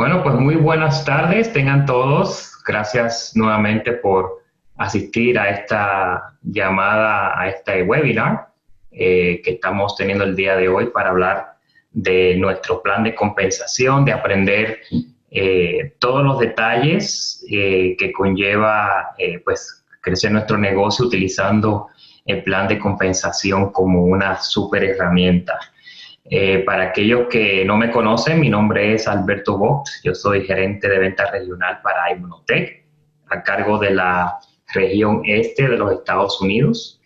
Bueno, pues muy buenas tardes, tengan todos. Gracias nuevamente por asistir a esta llamada, a este webinar eh, que estamos teniendo el día de hoy para hablar de nuestro plan de compensación, de aprender eh, todos los detalles eh, que conlleva pues crecer nuestro negocio utilizando el plan de compensación como una super herramienta. Eh, para aquellos que no me conocen, mi nombre es Alberto Vox, yo soy gerente de venta regional para Immunotech, a cargo de la región este de los Estados Unidos.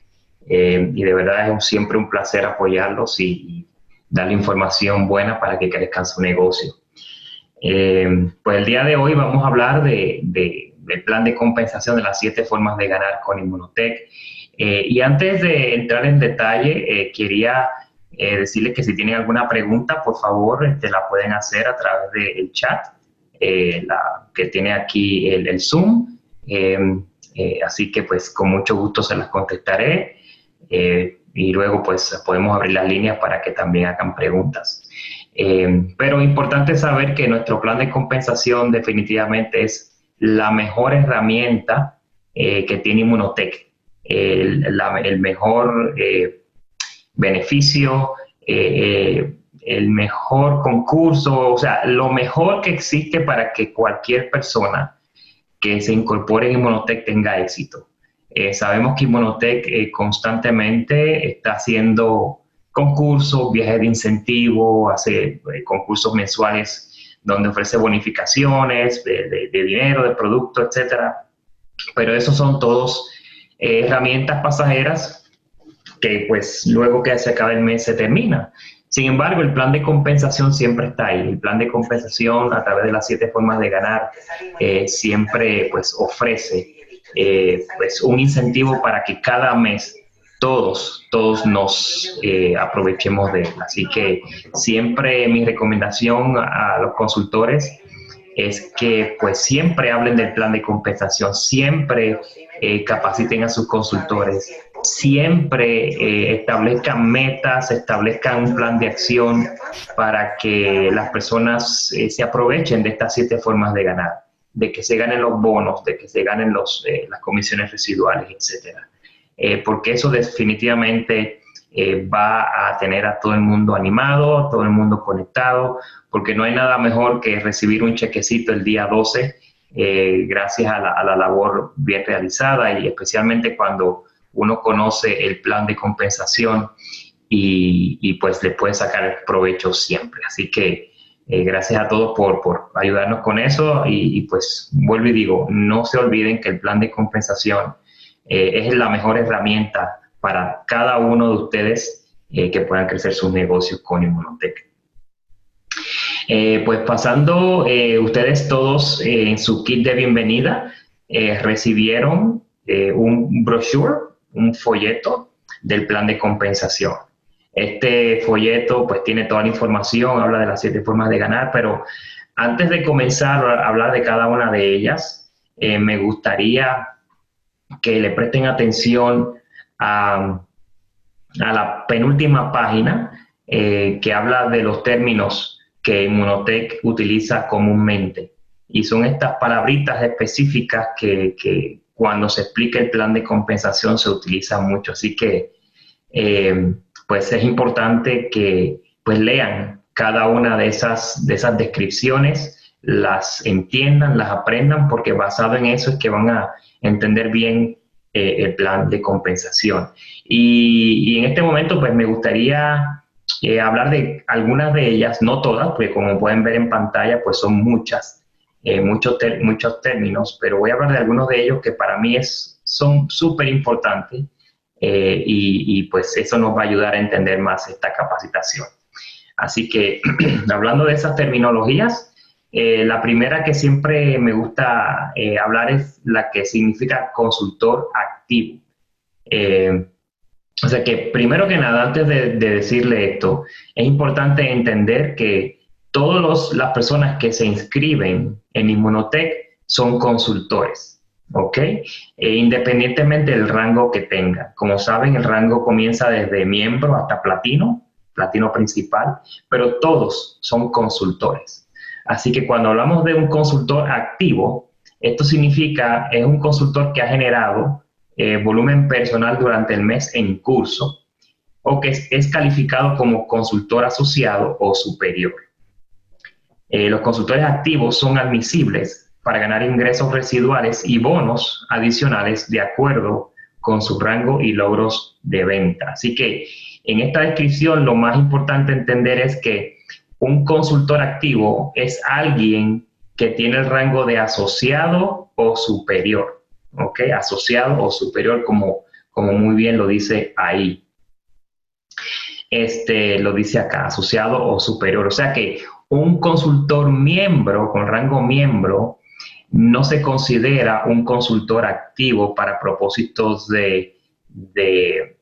Eh, y de verdad es siempre un placer apoyarlos y, darle información buena para que crezcan su negocio. Eh, pues el día de hoy vamos a hablar de, del plan de compensación de las siete formas de ganar con Immunotech. y antes de entrar en detalle, quería eh, decirles que si tienen alguna pregunta, por favor, este, la pueden hacer a través del chat eh, que tiene aquí el, Zoom. Em, eh, así que pues con mucho gusto se las contestaré y luego pues podemos abrir las líneas para que también hagan preguntas. Em, pero importante saber que nuestro plan de compensación definitivamente es la mejor herramienta que tiene Inmunotech, el mejor beneficio, eh, eh, el mejor concurso, o sea, lo mejor que existe para que cualquier persona que se incorpore en Inmunotech tenga éxito. Eh, sabemos que Inmunotech constantemente está haciendo concursos, viajes de incentivo, hace concursos mensuales donde ofrece bonificaciones de, de dinero, de producto, etcétera. Pero esos son todos herramientas pasajeras que pues luego que se acaba el mes se termina. Sin embargo, el plan de compensación siempre está ahí. El plan de compensación a través de las siete formas de ganar eh, siempre pues ofrece eh, pues un incentivo para que cada mes todos, todos nos eh, aprovechemos de él. Así que siempre mi recomendación a los consultores es que pues siempre hablen del plan de compensación, siempre capaciten a sus consultores, siempre eh, establezcan metas, establezcan un plan de acción para que las personas eh, se aprovechen de estas siete formas de ganar, de que se ganen los bonos, de que se ganen los, eh, las comisiones residuales, etcétera. porque eso definitivamente va a tener a todo el mundo animado, a todo el mundo conectado, porque no hay nada mejor que recibir un chequecito el día 12 gracias a la labor bien realizada y especialmente cuando uno conoce el plan de compensación y, pues le puede sacar provecho siempre. Así que eh, gracias a todos por, ayudarnos con eso y, pues vuelvo y digo, no se olviden que el plan de compensación eh, es la mejor herramienta para cada uno de ustedes eh, que puedan crecer sus negocios con Inmunotech. pues pasando, ustedes todos en su kit de bienvenida recibieron un brochure un folleto del plan de compensación. Este folleto pues tiene toda la información, habla de las siete formas de ganar, pero antes de comenzar a hablar de cada una de ellas, eh, me gustaría que le presten atención a, la penúltima página eh, que habla de los términos que Inmunotech utiliza comúnmente. Y son estas palabritas específicas que, cuando se explica el plan de compensación se utiliza mucho. Así que, eh, pues es importante que pues lean cada una de esas, de esas descripciones, las entiendan, las aprendan, porque basado en eso es que van a entender bien eh, el plan de compensación. Y, en este momento, pues me gustaría eh, hablar de algunas de ellas, no todas, porque como pueden ver en pantalla, pues son muchas. Eh, muchos, muchos términos, pero voy a hablar de algunos de ellos que para mí es, son súper importantes eh, y, pues eso nos va a ayudar a entender más esta capacitación. Así que hablando de esas terminologías, eh, la primera que siempre me gusta hablar es la que significa consultor activo. o sea que primero que nada, antes de, de decirle esto, es importante entender que todas las personas que se inscriben en Inmunotech son consultores, ¿ok? E independientemente del rango que tengan. Como saben, el rango comienza desde miembro hasta platino, platino principal, pero todos son consultores. Así que cuando hablamos de un consultor activo, esto significa es un consultor que ha generado eh, volumen personal durante el mes en curso o que es, calificado como consultor asociado o superior. Eh, los consultores activos son admisibles para ganar ingresos residuales y bonos adicionales de acuerdo con su rango y logros de venta. Así que en esta descripción lo más importante entender es que un consultor activo es alguien que tiene el rango de asociado o superior, ¿ok? Asociado o superior como, como muy bien lo dice ahí. Este lo dice acá, asociado o superior. O sea que un consultor miembro con rango miembro no se considera un consultor activo para propósitos de, de,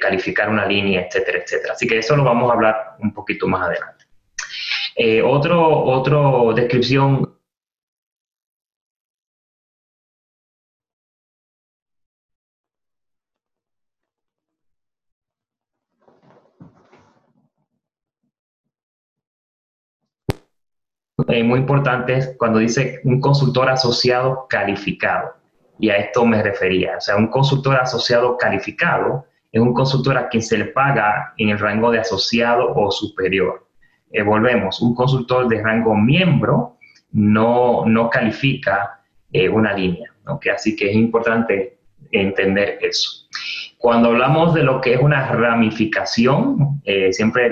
calificar una línea, etcétera, etcétera. Así que eso lo vamos a hablar un poquito más adelante. Eh, otro, otro descripción Eh, muy importante es cuando dice un consultor asociado calificado. Y a esto me refería. O sea, un consultor asociado calificado es un consultor a quien se le paga en el rango de asociado o superior. Eh, volvemos, un consultor de rango miembro no, no califica eh, una línea. ¿okay? Así que es importante entender eso. Cuando hablamos de lo que es una ramificación, siempre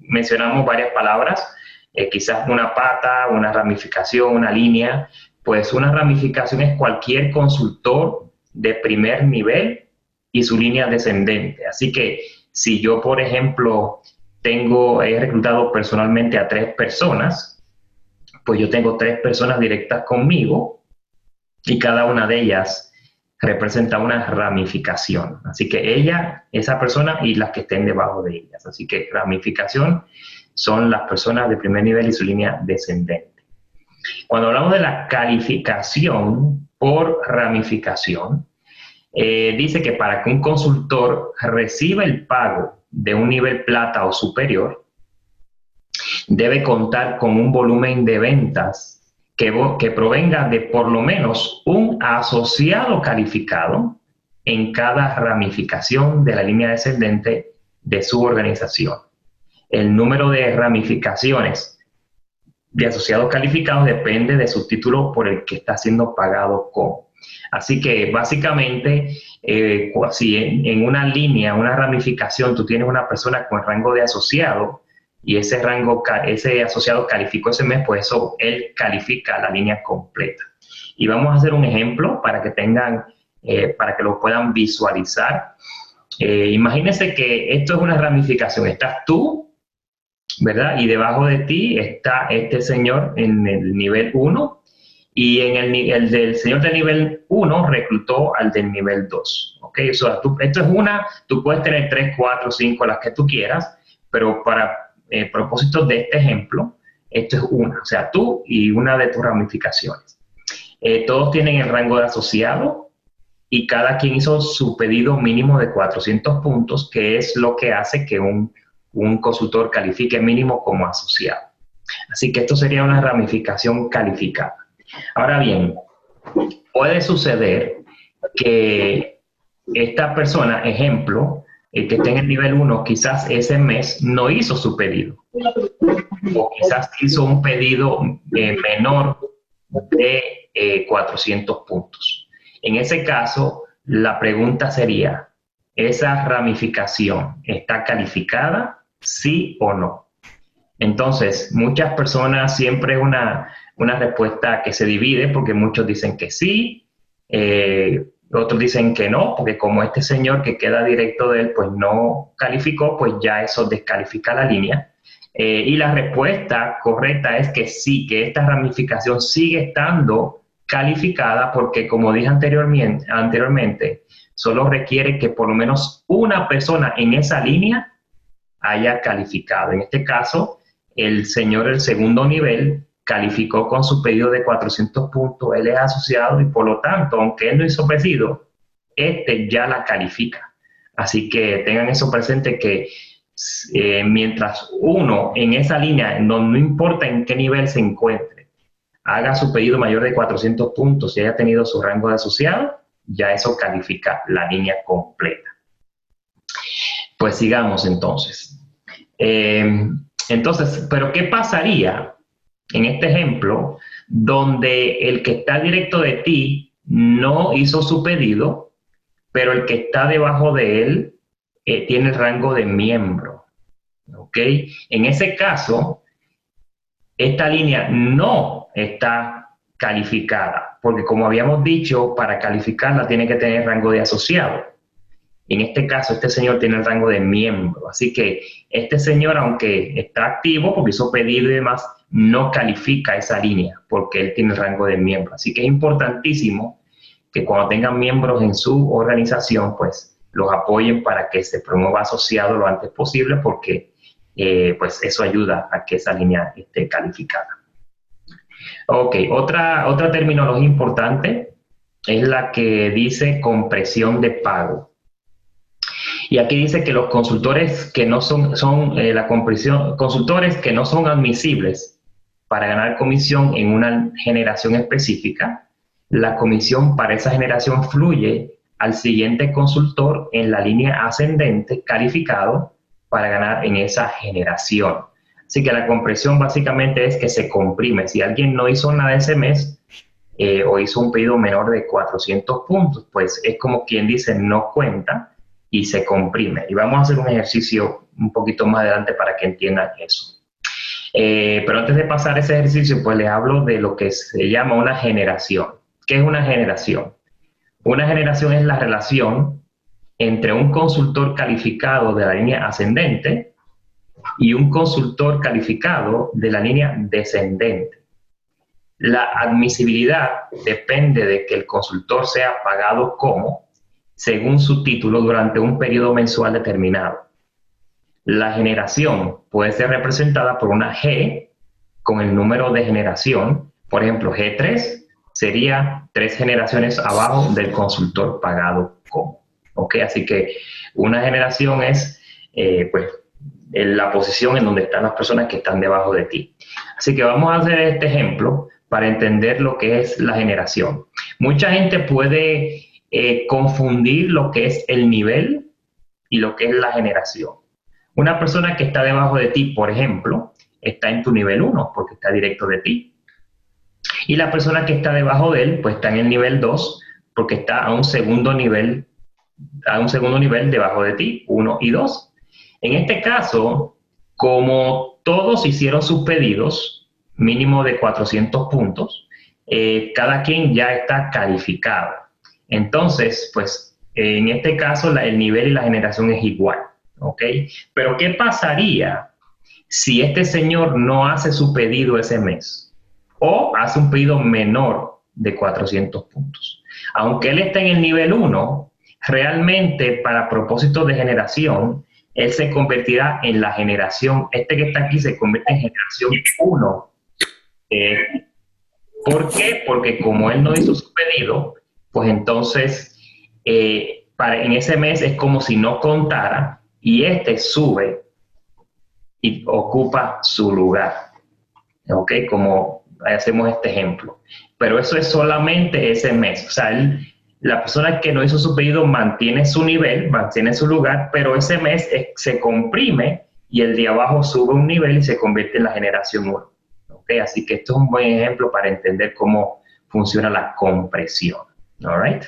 mencionamos varias palabras eh, quizás una pata, una ramificación, una línea, pues una ramificación es cualquier consultor de primer nivel y su línea descendente. Así que si yo, por ejemplo, tengo, he reclutado personalmente a tres personas, pues yo tengo tres personas directas conmigo y cada una de ellas representa una ramificación. Así que ella, esa persona y las que estén debajo de ellas. Así que ramificación son las personas de primer nivel y su línea descendente. Cuando hablamos de la calificación por ramificación, eh, dice que para que un consultor reciba el pago de un nivel plata o superior, debe contar con un volumen de ventas que, que provenga de por lo menos un asociado calificado en cada ramificación de la línea descendente de su organización el número de ramificaciones de asociados calificados depende de su título por el que está siendo pagado con. Así que básicamente, eh, si en, una línea, una ramificación, tú tienes una persona con rango de asociado y ese rango, ese asociado calificó ese mes, pues eso él califica la línea completa. Y vamos a hacer un ejemplo para que tengan, eh, para que lo puedan visualizar. Eh, imagínense que esto es una ramificación. Estás tú ¿verdad? Y debajo de ti está este señor en el nivel 1 y en el, el del señor del nivel 1 reclutó al del nivel 2. ¿Ok? esto es una, tú puedes tener 3, 4, 5, las que tú quieras, pero para eh, propósitos de este ejemplo, esto es una, o sea, tú y una de tus ramificaciones. Eh, todos tienen el rango de asociado y cada quien hizo su pedido mínimo de 400 puntos, que es lo que hace que un un consultor califique mínimo como asociado. Así que esto sería una ramificación calificada. Ahora bien, puede suceder que esta persona, ejemplo, el que esté en el nivel 1, quizás ese mes no hizo su pedido. O quizás hizo un pedido eh, menor de 400 eh, puntos. En ese caso, la pregunta sería, ¿esa ramificación está calificada sí o no. Entonces, muchas personas siempre una, una respuesta que se divide porque muchos dicen que sí, eh, otros dicen que no, porque como este señor que queda directo de él, pues no calificó, pues ya eso descalifica la línea. Eh, y la respuesta correcta es que sí, que esta ramificación sigue estando calificada porque, como dije anteriormente, anteriormente, solo requiere que por lo menos una persona en esa línea haya calificado. En este caso, el señor del segundo nivel calificó con su pedido de 400 puntos, él es asociado y por lo tanto, aunque él no hizo pedido, este ya la califica. Así que tengan eso presente que eh, mientras uno en esa línea, no, no importa en qué nivel se encuentre, haga su pedido mayor de 400 puntos y haya tenido su rango de asociado, ya eso califica la línea completa. Pues sigamos entonces. Eh, entonces, pero ¿qué pasaría en este ejemplo donde el que está directo de ti no hizo su pedido, pero el que está debajo de él eh, tiene el rango de miembro? ¿Ok? En ese caso, esta línea no está calificada, porque como habíamos dicho, para calificarla tiene que tener rango de asociado. En este caso, este señor tiene el rango de miembro. Así que este señor, aunque está activo porque hizo pedido y demás, no califica esa línea porque él tiene el rango de miembro. Así que es importantísimo que cuando tengan miembros en su organización, pues los apoyen para que se promueva asociado lo antes posible porque eh, pues eso ayuda a que esa línea esté calificada. Ok, otra, otra terminología importante es la que dice compresión de pago. Y aquí dice que los consultores que no son, son eh, la compresión, consultores que no son admisibles para ganar comisión en una generación específica, la comisión para esa generación fluye al siguiente consultor en la línea ascendente calificado para ganar en esa generación. Así que la compresión básicamente es que se comprime. Si alguien no hizo nada ese mes eh, o hizo un pedido menor de 400 puntos, pues es como quien dice no cuenta y se comprime. Y vamos a hacer un ejercicio un poquito más adelante para que entiendan eso. Eh, pero antes de pasar ese ejercicio, pues les hablo de lo que se llama una generación. ¿Qué es una generación? Una generación es la relación entre un consultor calificado de la línea ascendente y un consultor calificado de la línea descendente. La admisibilidad depende de que el consultor sea pagado como según su título durante un periodo mensual determinado. La generación puede ser representada por una G con el número de generación. Por ejemplo, G3 sería tres generaciones abajo del consultor pagado como. ¿Ok? Así que una generación es eh, pues, la posición en donde están las personas que están debajo de ti. Así que vamos a hacer este ejemplo para entender lo que es la generación. Mucha gente puede eh, confundir lo que es el nivel y lo que es la generación. Una persona que está debajo de ti, por ejemplo, está en tu nivel 1 porque está directo de ti. Y la persona que está debajo de él, pues está en el nivel 2 porque está a un segundo nivel, a un segundo nivel debajo de ti, 1 y 2. En este caso, como todos hicieron sus pedidos, mínimo de 400 puntos, eh, cada quien ya está calificado. Entonces, pues en este caso el nivel y la generación es igual, ¿ok? Pero ¿qué pasaría si este señor no hace su pedido ese mes o hace un pedido menor de 400 puntos? Aunque él esté en el nivel 1, realmente para propósitos de generación, él se convertirá en la generación, este que está aquí se convierte en generación 1. Eh, ¿Por qué? Porque como él no hizo su pedido, pues entonces eh, para, en ese mes es como si no contara y este sube y ocupa su lugar. ¿Ok? Como hacemos este ejemplo. Pero eso es solamente ese mes. O sea, la persona que no hizo su pedido mantiene su nivel, mantiene su lugar, pero ese mes se comprime y el de abajo sube un nivel y se convierte en la generación 1. ¿Ok? Así que esto es un buen ejemplo para entender cómo funciona la compresión. All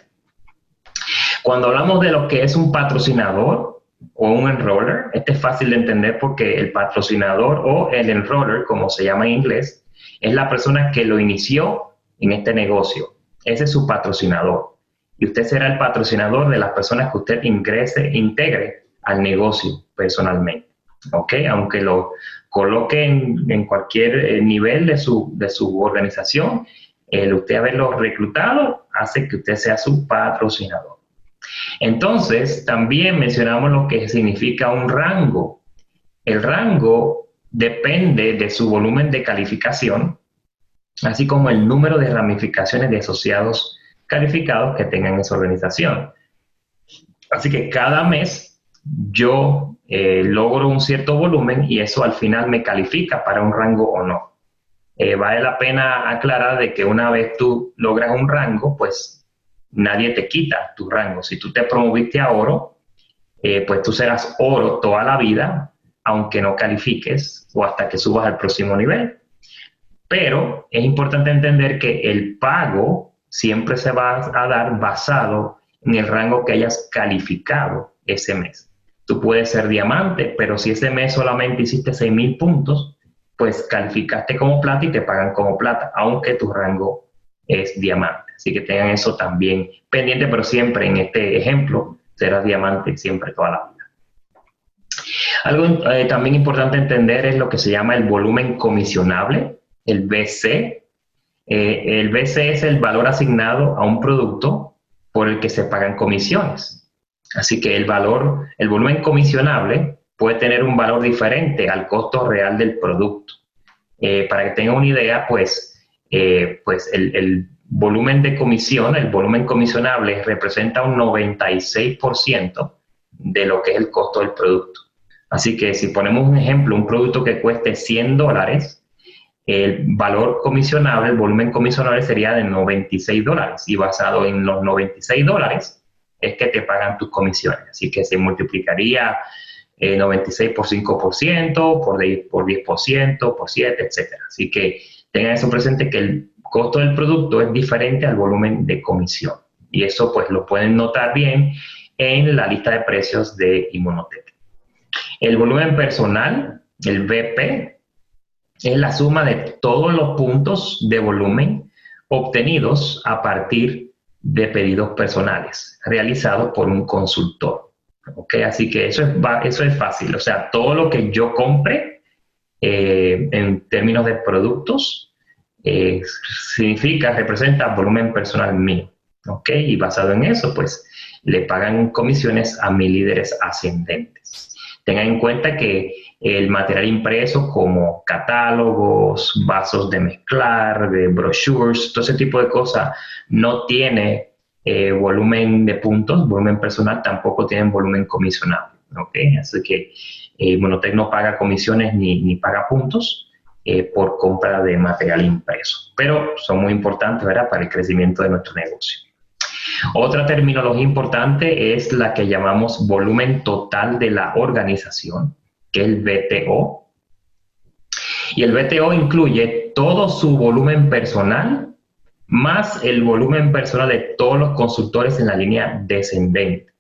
Cuando hablamos de lo que es un patrocinador o un enroller, este es fácil de entender porque el patrocinador o el enroller, como se llama en inglés, es la persona que lo inició en este negocio. Ese es su patrocinador. Y usted será el patrocinador de las personas que usted ingrese, integre al negocio personalmente. ¿Ok? Aunque lo coloque en, cualquier eh, nivel de su, de su organización, el usted haberlo reclutado hace que usted sea su patrocinador. Entonces, también mencionamos lo que significa un rango. El rango depende de su volumen de calificación, así como el número de ramificaciones de asociados calificados que tengan esa organización. Así que cada mes yo eh, logro un cierto volumen y eso al final me califica para un rango o no. Eh, vale la pena aclarar de que una vez tú logras un rango, pues nadie te quita tu rango. Si tú te promoviste a oro, eh, pues tú serás oro toda la vida, aunque no califiques o hasta que subas al próximo nivel. Pero es importante entender que el pago siempre se va a dar basado en el rango que hayas calificado ese mes. Tú puedes ser diamante, pero si ese mes solamente hiciste 6.000 puntos, pues calificaste como plata y te pagan como plata, aunque tu rango es diamante. Así que tengan eso también pendiente, pero siempre en este ejemplo serás diamante siempre toda la vida. Algo eh, también importante entender es lo que se llama el volumen comisionable, el BC. Eh, el BC es el valor asignado a un producto por el que se pagan comisiones. Así que el valor, el volumen comisionable puede tener un valor diferente al costo real del producto. Eh, para que tengan una idea, pues, eh, pues el, volumen de comisión, el volumen comisionable representa un 96% de lo que es el costo del producto. Así que si ponemos un ejemplo, un producto que cueste 100 dólares, el valor comisionable, el volumen comisionable sería de 96 dólares y basado en los 96 dólares es que te pagan tus comisiones. Así que se multiplicaría 96 eh, por 5%, por 10%, por 10%, por 7%, etc. Así que tengan eso presente que el costo del producto es diferente al volumen de comisión. Y eso pues lo pueden notar bien en la lista de precios de Inmunotech. El volumen personal, el BP, es la suma de todos los puntos de volumen obtenidos a partir de pedidos personales realizados por un consultor. Así que eso es, eso es fácil. O sea, todo lo que yo compre eh, en términos de productos eh, significa, representa volumen personal mío. ¿Ok? Y basado en eso, pues le pagan comisiones a mis líderes ascendentes. Tengan en cuenta que el material impreso como catálogos, vasos de mezclar, de brochures, todo ese tipo de cosas, no tiene eh, volumen de puntos, volumen personal, tampoco tienen volumen comisionable. ¿okay? Así que eh, Monotec no paga comisiones ni, ni paga puntos eh, por compra de material impreso, pero son muy importantes ¿verdad? para el crecimiento de nuestro negocio. Otra terminología importante es la que llamamos volumen total de la organización, que es el BTO. Y el BTO incluye todo su volumen personal más el volumen personal de todos los consultores en la línea descendente.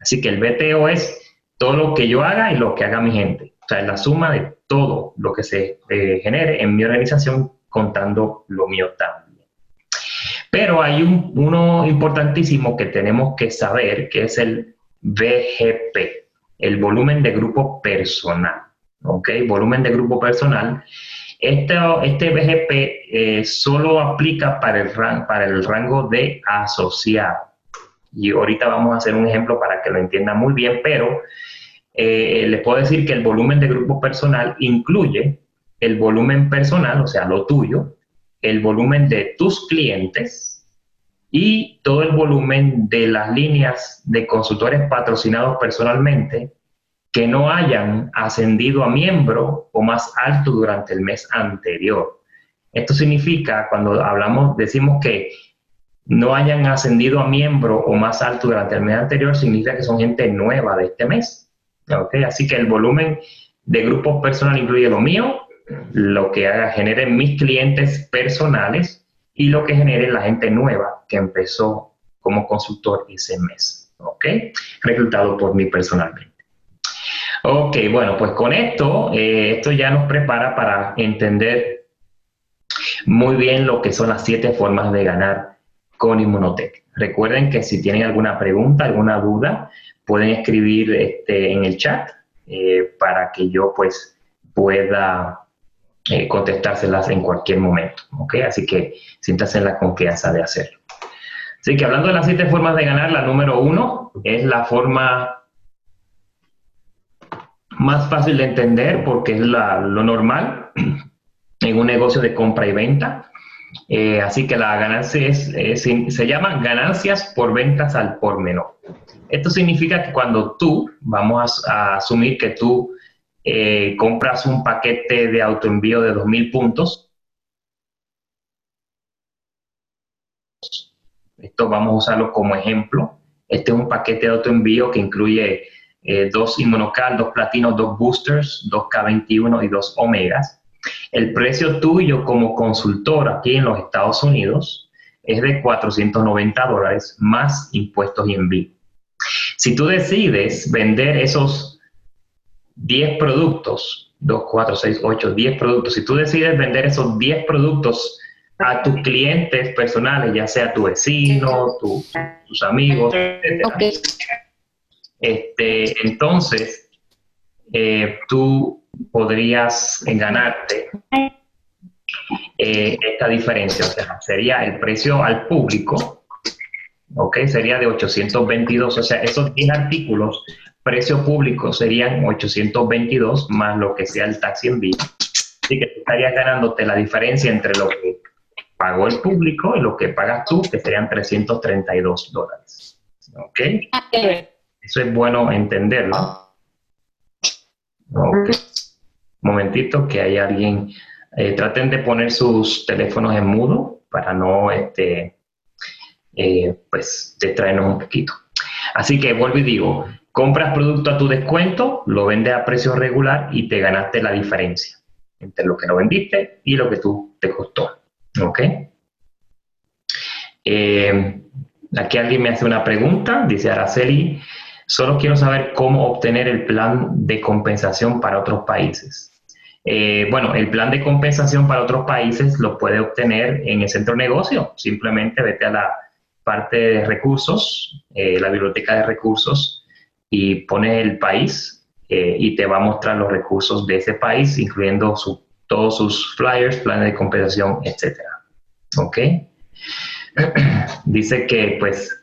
Así que el BTO es todo lo que yo haga y lo que haga mi gente. O sea, es la suma de todo lo que se eh, genere en mi organización contando lo mío también. Pero hay uno importantísimo que tenemos que saber, que es el BGP, el volumen de grupo personal. ¿Ok? Volumen de grupo personal este, este BGP eh, solo aplica para el, para el rango de asociado. Y ahorita vamos a hacer un ejemplo para que lo entiendan muy bien, pero eh, les puedo decir que el volumen de grupo personal incluye el volumen personal, o sea, lo tuyo, el volumen de tus clientes y todo el volumen de las líneas de consultores patrocinados personalmente que no hayan ascendido a miembro o más alto durante el mes anterior. Esto significa, cuando hablamos, decimos que no hayan ascendido a miembro o más alto durante el mes anterior, significa que son gente nueva de este mes. ¿okay? Así que el volumen de grupos personal incluye lo mío, lo que haga, mis clientes personales y lo que genere la gente nueva que empezó como consultor ese mes. ¿ok? Reclutado por mí personalmente. Ok, bueno, pues con esto, eh, esto ya nos prepara para entender muy bien lo que son las siete formas de ganar con Inmunotech. Recuerden que si tienen alguna pregunta, alguna duda, pueden escribir este, en el chat eh, para que yo pues pueda eh, contestárselas en cualquier momento. ¿ok? Así que siéntanse en la confianza de hacerlo. Así que hablando de las siete formas de ganar, la número uno es la forma más fácil de entender porque es lo normal en un negocio de compra y venta. Eh, así que la ganancia es, se llama ganancias por ventas al por menor. Esto significa que cuando tú, vamos a, asumir que tú eh, compras un paquete de autoenvío de 2.000 puntos, esto vamos a usarlo como ejemplo. Este es un paquete de autoenvío que incluye eh, dos inmunocal, dos platinos, dos boosters, dos K21 y dos omegas. El precio tuyo como consultor aquí en los Estados Unidos es de 490 dólares más impuestos y envío. Si tú decides vender esos 10 productos, 2, 4, 6, 8, 10 productos, si tú decides vender esos 10 productos a tus clientes personales, ya sea tu vecino, tus amigos, etc. Este, entonces, eh, tú podrías ganarte eh, esta diferencia, o sea, sería el precio al público, ¿ok? Sería de 822, o sea, esos 10 artículos, precio público serían 822 más lo que sea el taxi en vivo. Así que estarías ganándote la diferencia entre lo que pagó el público y lo que pagas tú, que serían 332 dólares. ¿Ok? Eso es bueno entenderlo. Momentito, que hay alguien. Eh, traten de poner sus teléfonos en mudo para no este, eh, pues, distraernos un poquito. Así que vuelvo y digo, compras producto a tu descuento, lo vendes a precio regular y te ganaste la diferencia entre lo que no vendiste y lo que tú te costó. ¿Ok? Eh, aquí alguien me hace una pregunta, dice Araceli, Solo quiero saber cómo obtener el plan de compensación para otros países. Eh, bueno, el plan de compensación para otros países lo puede obtener en el centro de negocio. Simplemente vete a la parte de recursos, eh, la biblioteca de recursos, y pone el país eh, y te va a mostrar los recursos de ese país, incluyendo todos sus flyers, planes de compensación, etc. ¿Ok? Dice que pues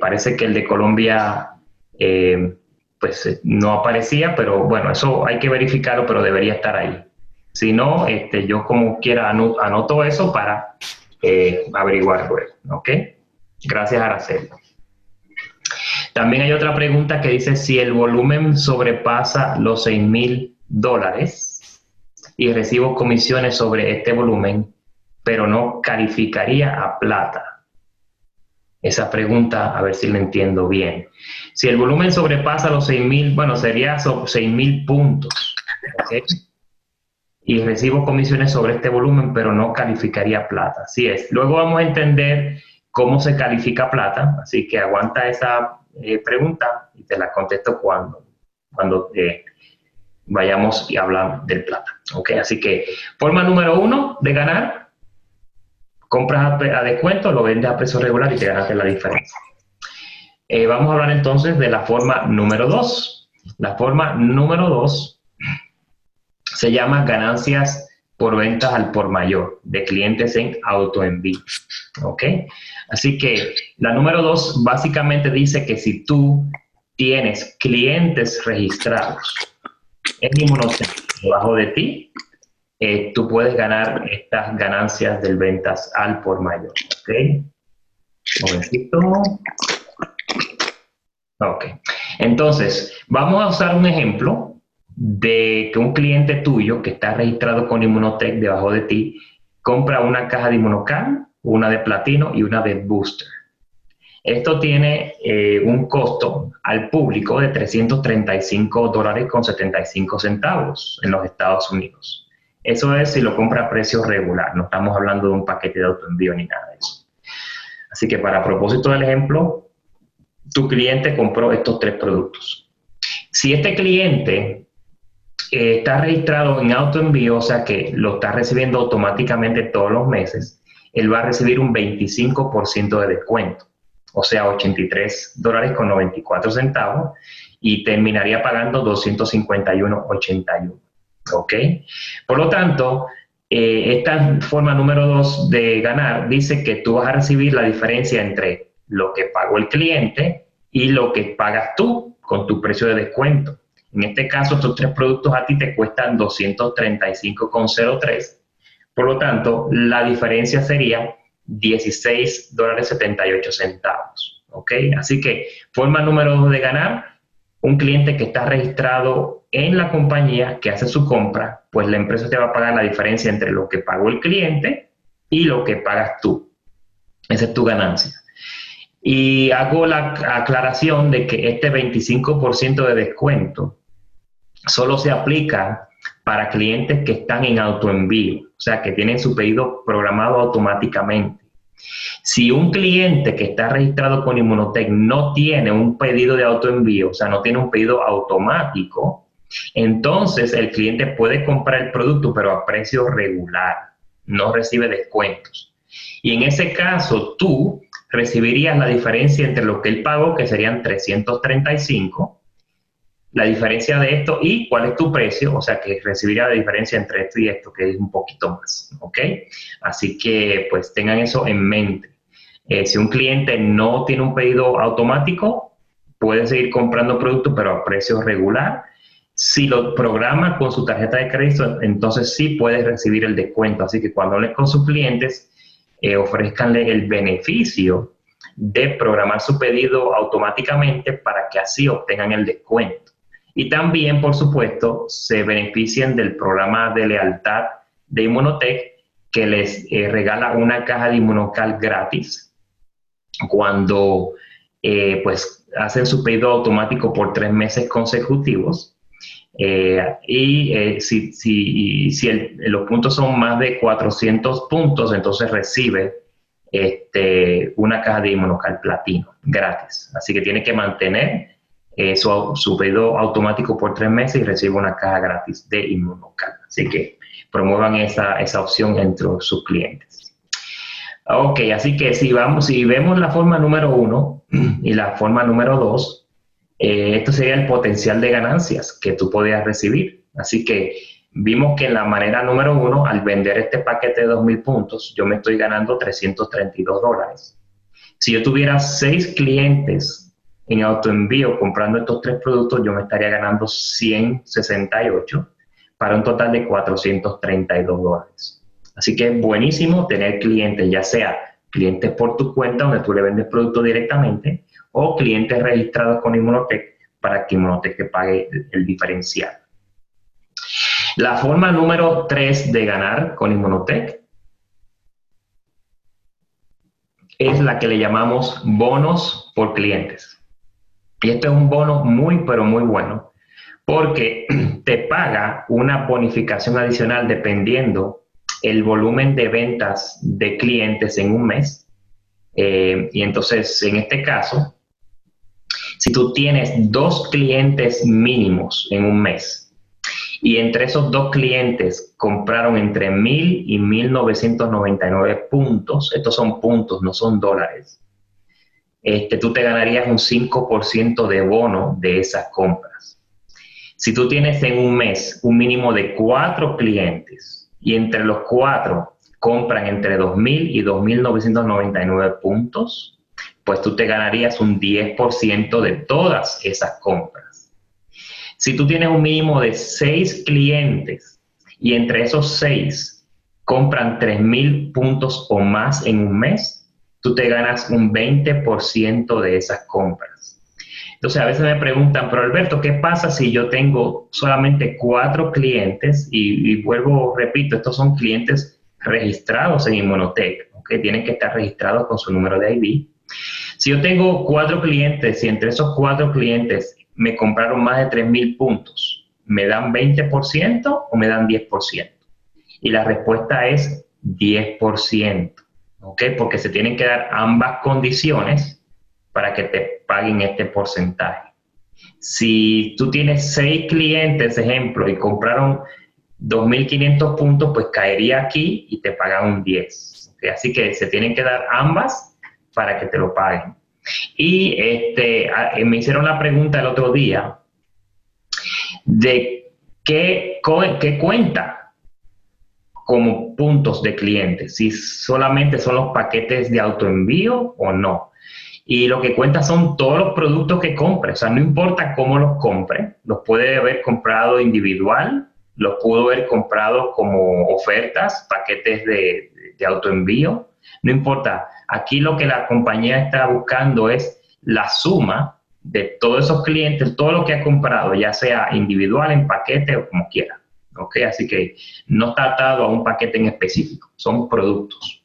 parece que el de Colombia eh, pues no aparecía, pero bueno, eso hay que verificarlo, pero debería estar ahí. Si no, este, yo como quiera anoto eso para averiguarlo. ¿Ok? Gracias, Araceli. También hay otra pregunta que dice si el volumen sobrepasa los 6 mil dólares y recibo comisiones sobre este volumen, pero no calificaría a plata esa pregunta, a ver si lo entiendo bien. Si el volumen sobrepasa los 6.000, bueno, sería 6.000 puntos. Y recibo comisiones sobre este volumen, pero no calificaría plata. Así es. Luego vamos a entender cómo se califica plata, así que aguanta esa eh, pregunta y te la contesto cuando, cuando eh, vayamos y hablamos del plata. ¿ok? Así que forma número uno de ganar compras a, descuento, lo vendes a precio regular y te ganas la diferencia. Eh, vamos a hablar entonces de la forma número 2. La forma número 2 se llama ganancias por ventas al por mayor de clientes en autoenvío. ¿Ok? Así que la número 2 básicamente dice que si tú tienes clientes registrados en Inmunotech debajo de ti, eh, tú puedes ganar estas ganancias del ventas al por mayor. ¿Ok? Un momentito. Ok. Entonces, vamos a usar un ejemplo de que un cliente tuyo que está registrado con Inmunotech debajo de ti compra una caja de Inmunocan, una de platino y una de booster. Esto tiene eh, un costo al público de 335 dólares con 75 centavos en los Estados Unidos. Eso es si lo compra a precio regular, no estamos hablando de un paquete de autoenvío ni nada de eso. Así que para propósito del ejemplo, tu cliente compró estos tres productos. Si este cliente eh, está registrado en autoenvío, o sea que lo está recibiendo automáticamente todos los meses, él va a recibir un 25% de descuento, o sea, 83 dólares con 94 centavos y terminaría pagando 251.81. ¿Ok? Por lo tanto, eh, esta forma número dos de ganar dice que tú vas a recibir la diferencia entre lo que pagó el cliente y lo que pagas tú con tu precio de descuento. En este caso, estos tres productos a ti te cuestan 235,03, Por lo tanto, la diferencia sería 16 dólares 78 centavos. ¿Ok? Así que forma número dos de ganar, un cliente que está registrado en la compañía que hace su compra, pues la empresa te va a pagar la diferencia entre lo que pagó el cliente y lo que pagas tú. Esa es tu ganancia. Y hago la aclaración de que este 25% de descuento solo se aplica para clientes que están en autoenvío, o sea, que tienen su pedido programado automáticamente. Si un cliente que está registrado con Inmunotech no tiene un pedido de autoenvío, o sea, no tiene un pedido automático, entonces el cliente puede comprar el producto, pero a precio regular, no recibe descuentos. Y en ese caso, tú recibirías la diferencia entre lo que él pagó, que serían 335, la diferencia de esto y cuál es tu precio, o sea que recibiría la diferencia entre esto y esto, que es un poquito más, ¿ok? Así que pues tengan eso en mente. Eh, si un cliente no tiene un pedido automático, puede seguir comprando productos, pero a precio regular. Si lo programa con su tarjeta de crédito, entonces sí puedes recibir el descuento. Así que cuando hables con sus clientes, eh, ofrezcanle el beneficio de programar su pedido automáticamente para que así obtengan el descuento. Y también, por supuesto, se beneficien del programa de lealtad de Inmunotech que les eh, regala una caja de Inmunocal gratis cuando eh, pues hacen su pedido automático por tres meses consecutivos. Eh, y si, si, si los puntos son más de 400 puntos, entonces recibe este, una caja de Inmunocal platino gratis. Así que tiene que mantener eh, su, pedido automático por tres meses y recibe una caja gratis de Inmunocal. Así que promuevan esa, esa opción entre sus clientes. Ok, así que si, vamos, si vemos la forma número uno y la forma número dos, eh, esto sería el potencial de ganancias que tú podrías recibir. Así que vimos que en la manera número uno, al vender este paquete de 2.000 puntos, yo me estoy ganando 332 dólares. Si yo tuviera seis clientes en autoenvío comprando estos tres productos yo me estaría ganando 168 para un total de 432 dólares. Así que es buenísimo tener clientes, ya sea clientes por tu cuenta donde tú le vendes productos directamente o clientes registrados con Inmunotech para que Inmunotech te pague el diferencial. La forma número 3 de ganar con Inmunotech es la que le llamamos bonos por clientes. Y este es un bono muy, pero muy bueno, porque te paga una bonificación adicional dependiendo el volumen de ventas de clientes en un mes. Eh, y entonces, en este caso, si tú tienes dos clientes mínimos en un mes y entre esos dos clientes compraron entre 1.000 y 1.999 puntos, estos son puntos, no son dólares, este, tú te ganarías un 5% de bono de esas compras. Si tú tienes en un mes un mínimo de cuatro clientes y entre los cuatro compran entre 2.000 y 2.999 puntos, pues tú te ganarías un 10% de todas esas compras. Si tú tienes un mínimo de seis clientes y entre esos seis compran 3.000 puntos o más en un mes, tú te ganas un 20% de esas compras. Entonces, a veces me preguntan, pero Alberto, ¿qué pasa si yo tengo solamente cuatro clientes? Y, vuelvo, repito, estos son clientes registrados en Inmunotech, que tienen que estar registrados con su número de ID. Si yo tengo cuatro clientes y entre esos cuatro clientes me compraron más de 3.000 puntos, ¿me dan 20% o me dan 10%? Y la respuesta es 10%. ¿ok? Porque se tienen que dar ambas condiciones para que te paguen este porcentaje. Si tú tienes seis clientes, ejemplo, y compraron 2.500 puntos, pues caería aquí y te pagan un 10. Así que se tienen que dar ambas para que te lo paguen. Y este, eh, me hicieron la pregunta el otro día de qué, qué cuenta como puntos de clientes, si solamente son los paquetes de autoenvío o no. Y lo que cuenta son todos los productos que compre, o sea, no importa cómo los compre, los puede haber comprado individual lo pudo haber comprado como ofertas, paquetes de, de autoenvío, no importa. Aquí lo que la compañía está buscando es la suma de todos esos clientes, todo lo que ha comprado, ya sea individual, en paquete o como quiera. ¿ok? Así que no está atado a un paquete en específico, son productos.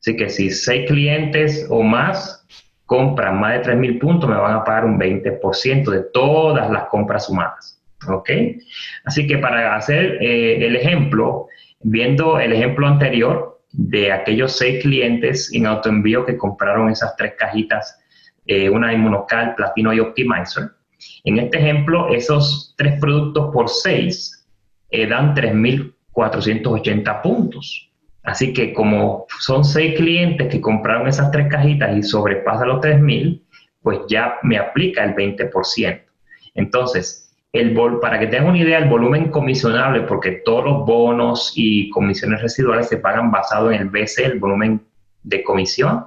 Así que si seis clientes o más compran más de 3.000 puntos, me van a pagar un 20% de todas las compras sumadas. ¿Ok? Así que para hacer eh, el ejemplo, viendo el ejemplo anterior de aquellos seis clientes en autoenvío que compraron esas tres cajitas, eh, una Inmunocal, Platino y Optimizer, en este ejemplo, esos tres productos por seis eh, dan 3.480 puntos. Así que como son seis clientes que compraron esas tres cajitas y sobrepasa los 3.000, pues ya me aplica el 20%. Entonces, el para que tengan una idea, el volumen comisionable, porque todos los bonos y comisiones residuales se pagan basado en el BC, el volumen de comisión.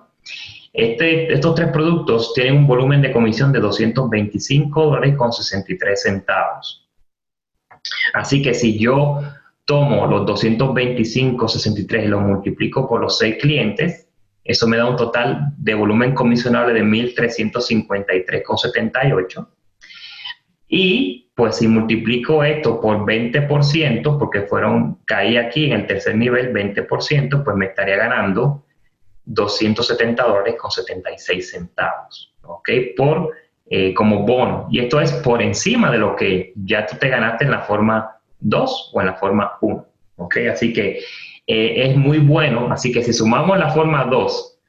Este, estos tres productos tienen un volumen de comisión de 225 dólares con 63 centavos. Así que si yo tomo los 225.63 y los multiplico por los seis clientes, eso me da un total de volumen comisionable de 1.353,78. Y pues si multiplico esto por 20%, porque fueron, caí aquí en el tercer nivel 20%, pues me estaría ganando 270 dólares con 76 centavos, ¿ok? Por eh, como bono. Y esto es por encima de lo que ya tú te ganaste en la forma 2 o en la forma 1. ¿Ok? Así que eh, es muy bueno. Así que si sumamos la forma 2,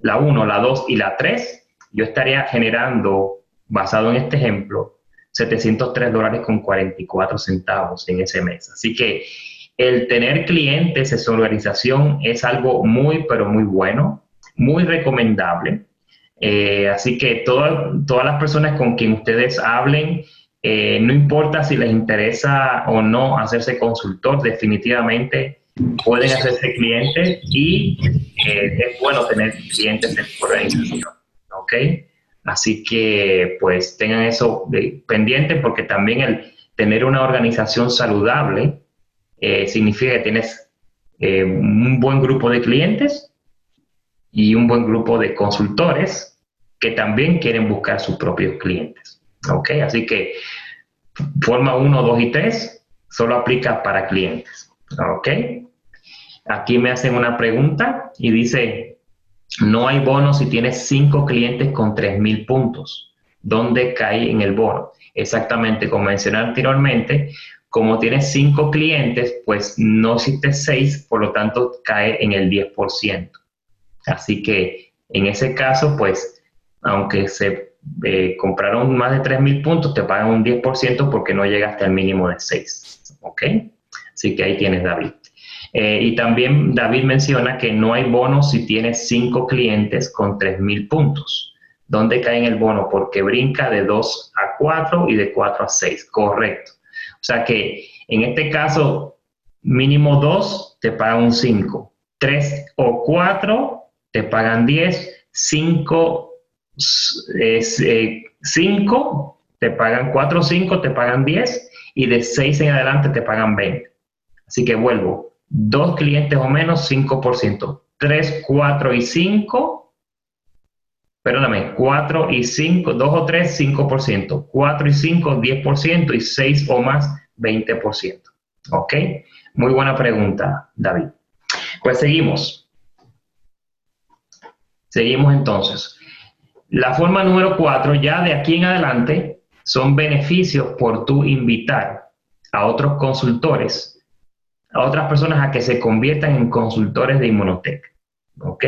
la 1, la 2 y la 3, yo estaría generando, basado en este ejemplo, 703 dólares con 44 centavos en ese mes. Así que el tener clientes en su organización es algo muy, pero muy bueno, muy recomendable. Eh, así que todas las personas con quien ustedes hablen, eh, no importa si les interesa o no hacerse consultor, definitivamente pueden hacerse clientes y eh, es bueno tener clientes en su organización. ¿Ok? Así que pues tengan eso de, pendiente porque también el tener una organización saludable significa que tienes un buen grupo de clientes y un buen grupo de consultores que también quieren buscar sus propios clientes. ¿Ok? Así que forma 1, 2 y 3 solo aplica para clientes. ¿Ok? Aquí me hacen una pregunta y dice, no hay bono si tienes 5 clientes con 3.000 puntos. ¿Dónde cae en el bono? Exactamente, como mencioné anteriormente, como tienes 5 clientes, pues no existe 6, por lo tanto cae en el 10%. Así que en ese caso, pues, aunque se eh, compraron más de 3.000 puntos, te pagan un 10% porque no llegaste al mínimo de 6. ¿Ok? Así que ahí tienes David. Eh, y también David menciona que no hay bono si tienes 5 clientes con 3.000 puntos. ¿Dónde cae en el bono? Porque brinca de 2 a 4 y de 4 a 6. Correcto. O sea que en este caso, mínimo 2 te pagan un 5. 3 o 4 te pagan 10, 5 es 5, eh, te pagan 4 o 5, te pagan 10 y de 6 en adelante te pagan 20. Así que vuelvo, 2 clientes o menos, 5%. 3, 4 y 5, perdóname, 4 y 5, 2 o 3, 5%. 4 y 5, 10% y 6 o más, 20%. ¿Ok? Muy buena pregunta, David. Pues seguimos. Seguimos entonces. La forma número cuatro, ya de aquí en adelante, son beneficios por tu invitar a otros consultores, a otras personas a que se conviertan en consultores de Inmunotech. ¿Ok?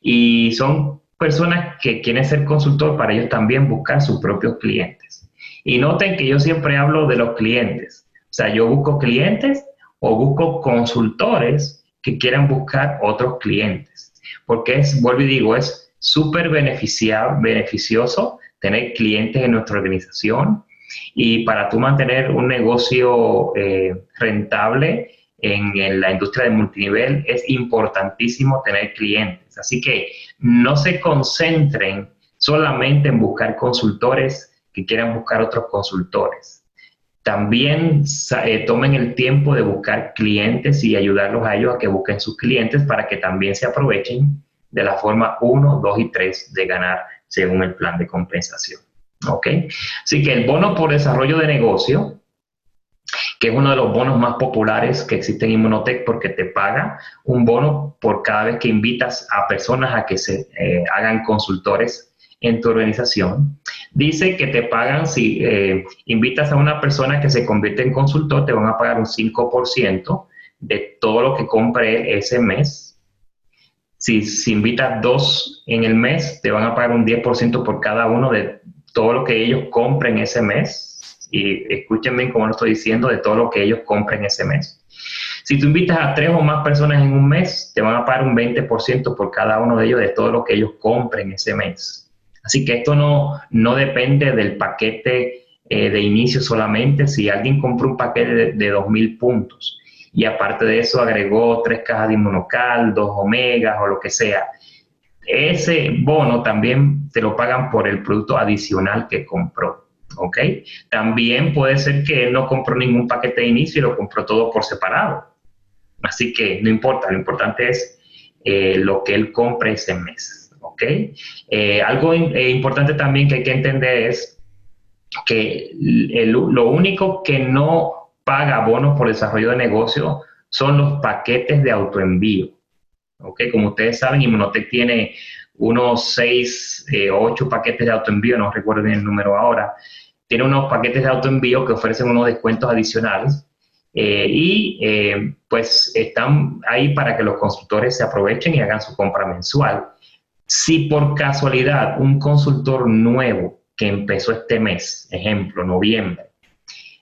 Y son personas que quieren ser consultor para ellos también buscar sus propios clientes. Y noten que yo siempre hablo de los clientes. O sea, yo busco clientes o busco consultores que quieran buscar otros clientes porque es, vuelvo y digo, es súper beneficioso tener clientes en nuestra organización y para tú mantener un negocio eh, rentable en, la industria de multinivel es importantísimo tener clientes. Así que no se concentren solamente en buscar consultores que quieran buscar otros consultores. también eh, tomen el tiempo de buscar clientes y ayudarlos a ellos a que busquen sus clientes para que también se aprovechen de la forma 1, 2 y 3 de ganar según el plan de compensación. ¿Ok? Así que el bono por desarrollo de negocio, que es uno de los bonos más populares que existen en Inmunotech porque te paga un bono por cada vez que invitas a personas a que se eh, hagan consultores en tu organización. Dice que te pagan, si eh, invitas a una persona que se convierte en consultor, te van a pagar un 5% de todo lo que compre ese mes. Si, si invitas dos en el mes, te van a pagar un 10% por cada uno de todo lo que ellos compren ese mes. Y escuchen bien cómo lo estoy diciendo, de todo lo que ellos compren ese mes. Si tú invitas a tres o más personas en un mes, te van a pagar un 20% por cada uno de ellos de todo lo que ellos compren ese mes. Así que esto no, no depende del paquete eh, de inicio solamente. Si alguien compró un paquete de, de 2.000 puntos y aparte de eso agregó tres cajas de inmunocal, dos omegas o lo que sea, ese bono también te lo pagan por el producto adicional que compró. ¿Ok? También puede ser que él no compró ningún paquete de inicio y lo compró todo por separado. Así que no importa, lo importante es eh, lo que él compre ese mes. ¿ok? Eh, algo eh, importante también que hay que entender es que lo único que no paga bonos por desarrollo de negocio son los paquetes de autoenvío. ¿ok? Como ustedes saben, Inmunotech tiene unos 6 o 8 paquetes de autoenvío, no recuerdo el número ahora. Tiene unos paquetes de autoenvío que ofrecen unos descuentos adicionales eh, y pues están ahí para que los consultores se aprovechen y hagan su compra mensual. Si por casualidad un consultor nuevo que empezó este mes, ejemplo, noviembre,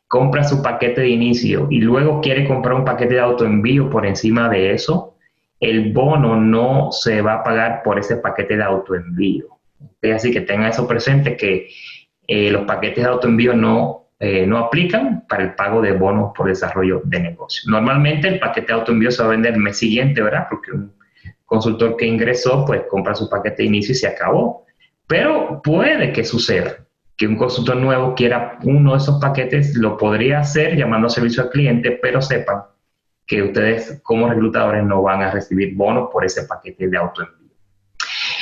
compra su paquete de inicio y luego quiere comprar un paquete de autoenvío por encima de eso, el bono no se va a pagar por ese paquete de autoenvío. Así que tengan eso presente que eh, los paquetes de autoenvío no, eh, no aplican para el pago de bonos por desarrollo de negocio. Normalmente el paquete de autoenvío se va a vender el mes siguiente, ¿verdad? Porque un consultor que ingresó, pues compra su paquete de inicio y se acabó. Pero puede que suceda que un consultor nuevo quiera uno de esos paquetes, lo podría hacer llamando a servicio al cliente, pero sepan que ustedes como reclutadores no van a recibir bonos por ese paquete de autoenvío.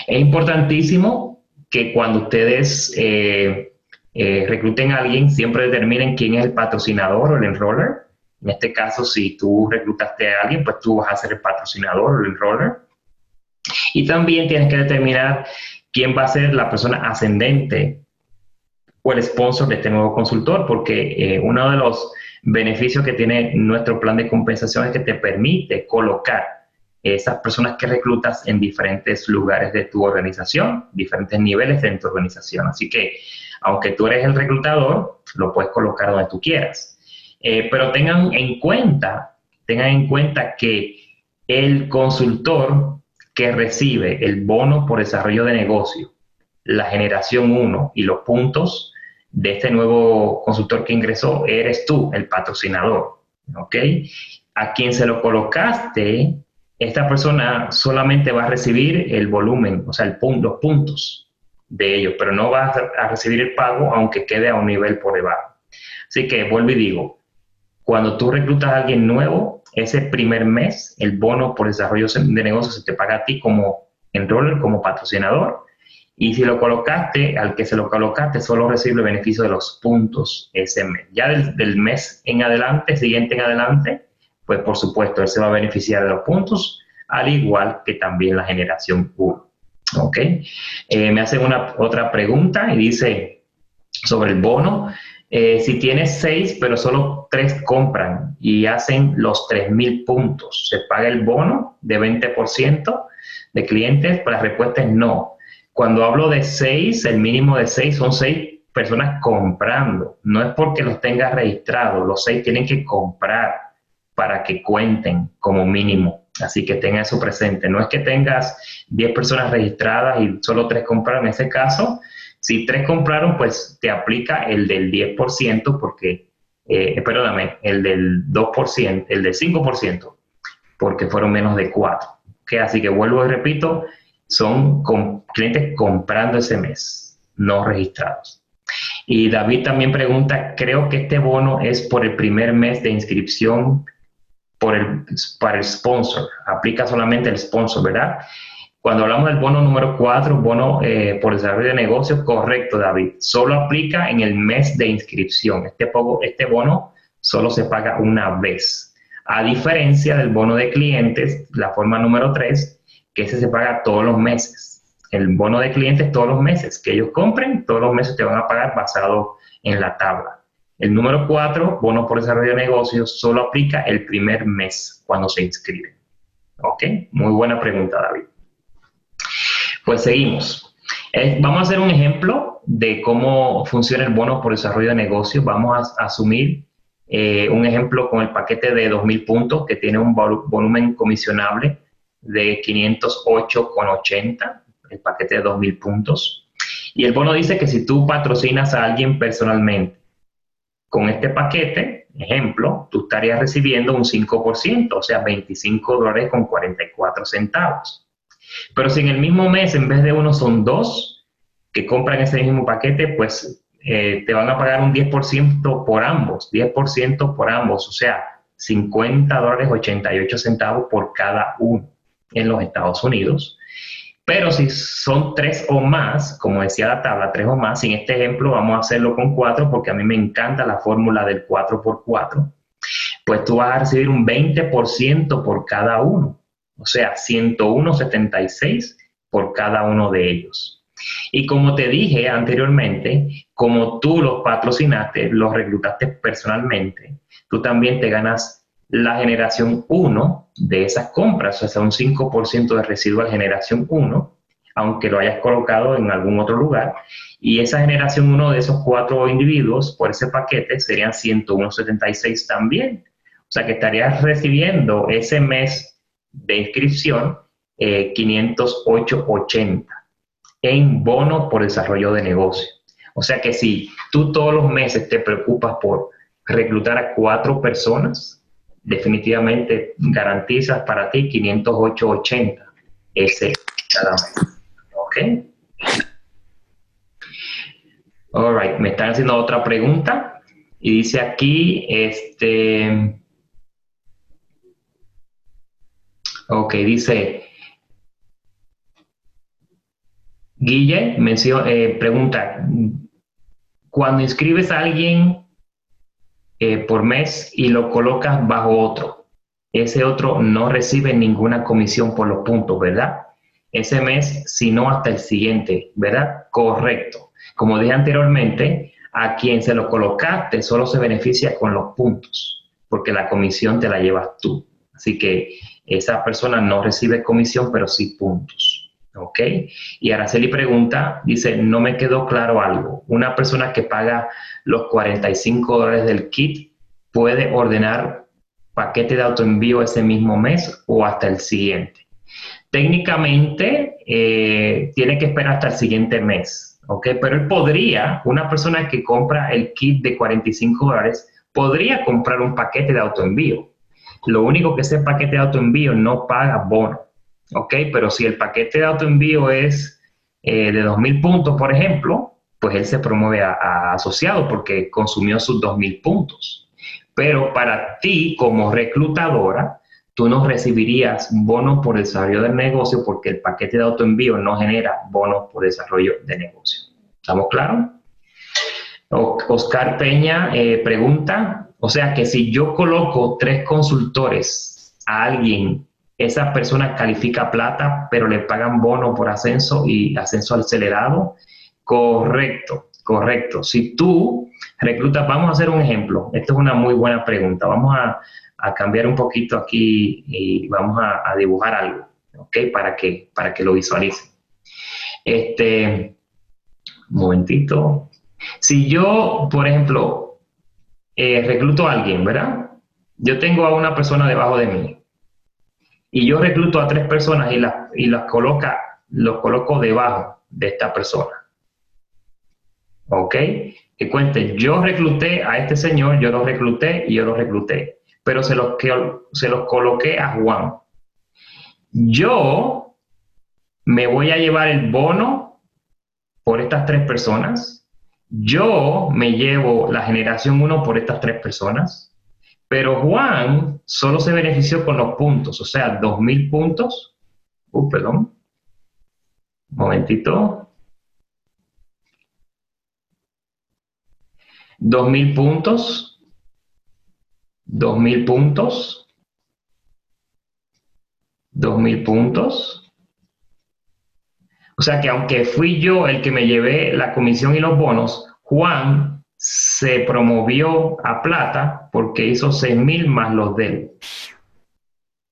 Es importantísimo que cuando ustedes eh, eh, recluten a alguien, siempre determinen quién es el patrocinador o el enroller. En este caso, si tú reclutaste a alguien, pues tú vas a ser el patrocinador o el enroller. Y también tienes que determinar quién va a ser la persona ascendente o el sponsor de este nuevo consultor, porque eh, uno de los beneficios que tiene nuestro plan de compensación es que te permite colocar esas personas que reclutas en diferentes lugares de tu organización, diferentes niveles de tu organización. Así que, aunque tú eres el reclutador, lo puedes colocar donde tú quieras. Eh, pero tengan en cuenta, tengan en cuenta que el consultor que recibe el bono por desarrollo de negocio, la generación 1 y los puntos de este nuevo consultor que ingresó, eres tú, el patrocinador. ¿Ok? A quien se lo colocaste, esta persona solamente va a recibir el volumen, o sea, el los puntos de ellos, pero no va a recibir el pago aunque quede a un nivel por debajo. Así que vuelvo y digo, cuando tú reclutas a alguien nuevo, ese primer mes el bono por desarrollo de negocio se te paga a ti como enroller, como patrocinador. Y si lo colocaste, al que se lo colocaste, solo recibe el beneficio de los puntos ese mes. Ya del, mes en adelante, siguiente en adelante, pues por supuesto, él se va a beneficiar de los puntos, al igual que también la generación 1. ¿Ok? Eh, me hacen una otra pregunta y dice sobre el bono. Eh, si tienes seis, pero solo tres compran y hacen los 3.000 puntos, ¿se paga el bono de 20% de clientes? Pues la respuesta es no. Cuando hablo de seis, el mínimo de seis son seis personas comprando. No es porque los tengas registrados, los seis tienen que comprar para que cuenten como mínimo. Así que tenga eso presente. No es que tengas 10 personas registradas y solo tres compraron. En ese caso, si tres compraron, pues te aplica el del 10% porque, eh, perdóname, el del 2%, el del 5%, porque fueron menos de cuatro. Así que vuelvo y repito, son clientes comprando ese mes, no registrados. Y David también pregunta, creo que este bono es por el primer mes de inscripción por el, para el sponsor, aplica solamente el sponsor, ¿verdad? Cuando hablamos del bono número 4, bono eh, por desarrollo de negocios, correcto, David, solo aplica en el mes de inscripción. Este, este bono solo se paga una vez. A diferencia del bono de clientes, la forma número 3, que ese se paga todos los meses el bono de clientes todos los meses. Que ellos compren, todos los meses te van a pagar basado en la tabla. El número cuatro, bono por desarrollo de negocios, solo aplica el primer mes cuando se inscriben. ¿Ok? Muy buena pregunta, David. Pues seguimos. Eh, vamos a hacer un ejemplo de cómo funciona el bono por desarrollo de negocios. Vamos a, asumir eh, un ejemplo con el paquete de 2.000 puntos que tiene un volumen comisionable de 508,80 el paquete de 2.000 puntos. Y el bono dice que si tú patrocinas a alguien personalmente con este paquete, ejemplo, tú estarías recibiendo un 5%, o sea, 25 dólares con 44 centavos. Pero si en el mismo mes, en vez de uno, son dos que compran ese mismo paquete, pues eh, te van a pagar un 10% por ambos, 10% por ambos, o sea, 50 dólares 88 centavos por cada uno en los Estados Unidos. Pero si son tres o más, como decía la tabla, tres o más, en este ejemplo vamos a hacerlo con cuatro porque a mí me encanta la fórmula del 4 por 4, pues tú vas a recibir un 20% por cada uno, o sea, 101.76 por cada uno de ellos. Y como te dije anteriormente, como tú los patrocinaste, los reclutaste personalmente, tú también te ganas la generación 1 de esas compras, o sea, un 5% de residual generación 1, aunque lo hayas colocado en algún otro lugar, y esa generación 1 de esos cuatro individuos por ese paquete serían 101.76 también. O sea que estarías recibiendo ese mes de inscripción eh, 508.80 en bono por desarrollo de negocio. O sea que si tú todos los meses te preocupas por reclutar a cuatro personas, definitivamente garantizas para ti 508.80 ese cada mes. ¿Ok? All right, me están haciendo otra pregunta y dice aquí, este, ok, dice, Guille menciona, eh, pregunta, cuando inscribes a alguien eh, por mes y lo colocas bajo otro. Ese otro no recibe ninguna comisión por los puntos, ¿verdad? Ese mes, sino hasta el siguiente, ¿verdad? Correcto. Como dije anteriormente, a quien se lo colocaste solo se beneficia con los puntos, porque la comisión te la llevas tú. Así que esa persona no recibe comisión, pero sí puntos. ¿Ok? Y Araceli pregunta, dice, no me quedó claro algo. Una persona que paga los 45 dólares del kit, puede ordenar paquete de autoenvío ese mismo mes o hasta el siguiente. Técnicamente, eh, tiene que esperar hasta el siguiente mes, ¿ok? Pero él podría, una persona que compra el kit de 45 dólares, podría comprar un paquete de autoenvío. Lo único que ese paquete de autoenvío no paga bono, ¿ok? Pero si el paquete de autoenvío es eh, de 2.000 puntos, por ejemplo, pues él se promueve a, asociado porque consumió sus 2.000 puntos. Pero para ti como reclutadora, tú no recibirías bonos por desarrollo del negocio porque el paquete de autoenvío no genera bonos por desarrollo de negocio. ¿Estamos claros? Oscar Peña eh, pregunta, o sea que si yo coloco tres consultores a alguien, esa persona califica plata, pero le pagan bono por ascenso y ascenso acelerado, Correcto, correcto. Si tú reclutas, vamos a hacer un ejemplo. Esto es una muy buena pregunta. Vamos a, cambiar un poquito aquí y vamos a, dibujar algo, ¿ok? Para que, para que lo visualicen. Este, un momentito. Si yo, por ejemplo, eh, recluto a alguien, ¿verdad? Yo tengo a una persona debajo de mí y yo recluto a tres personas y las, y las coloca, los coloco debajo de esta persona. ¿ok? Que cuente, yo recluté a este señor, yo lo recluté y yo lo recluté, pero se los, se los coloqué a Juan. Yo me voy a llevar el bono por estas tres personas yo me llevo la generación 1 por estas tres personas, pero Juan solo se benefició con los puntos, o sea, 2.000 puntos. Uh, perdón. momentito. 2.000 puntos. 2.000 puntos. 2.000 puntos. O sea que aunque fui yo el que me llevé la comisión y los bonos, Juan se promovió a plata porque hizo 6 mil más los de él.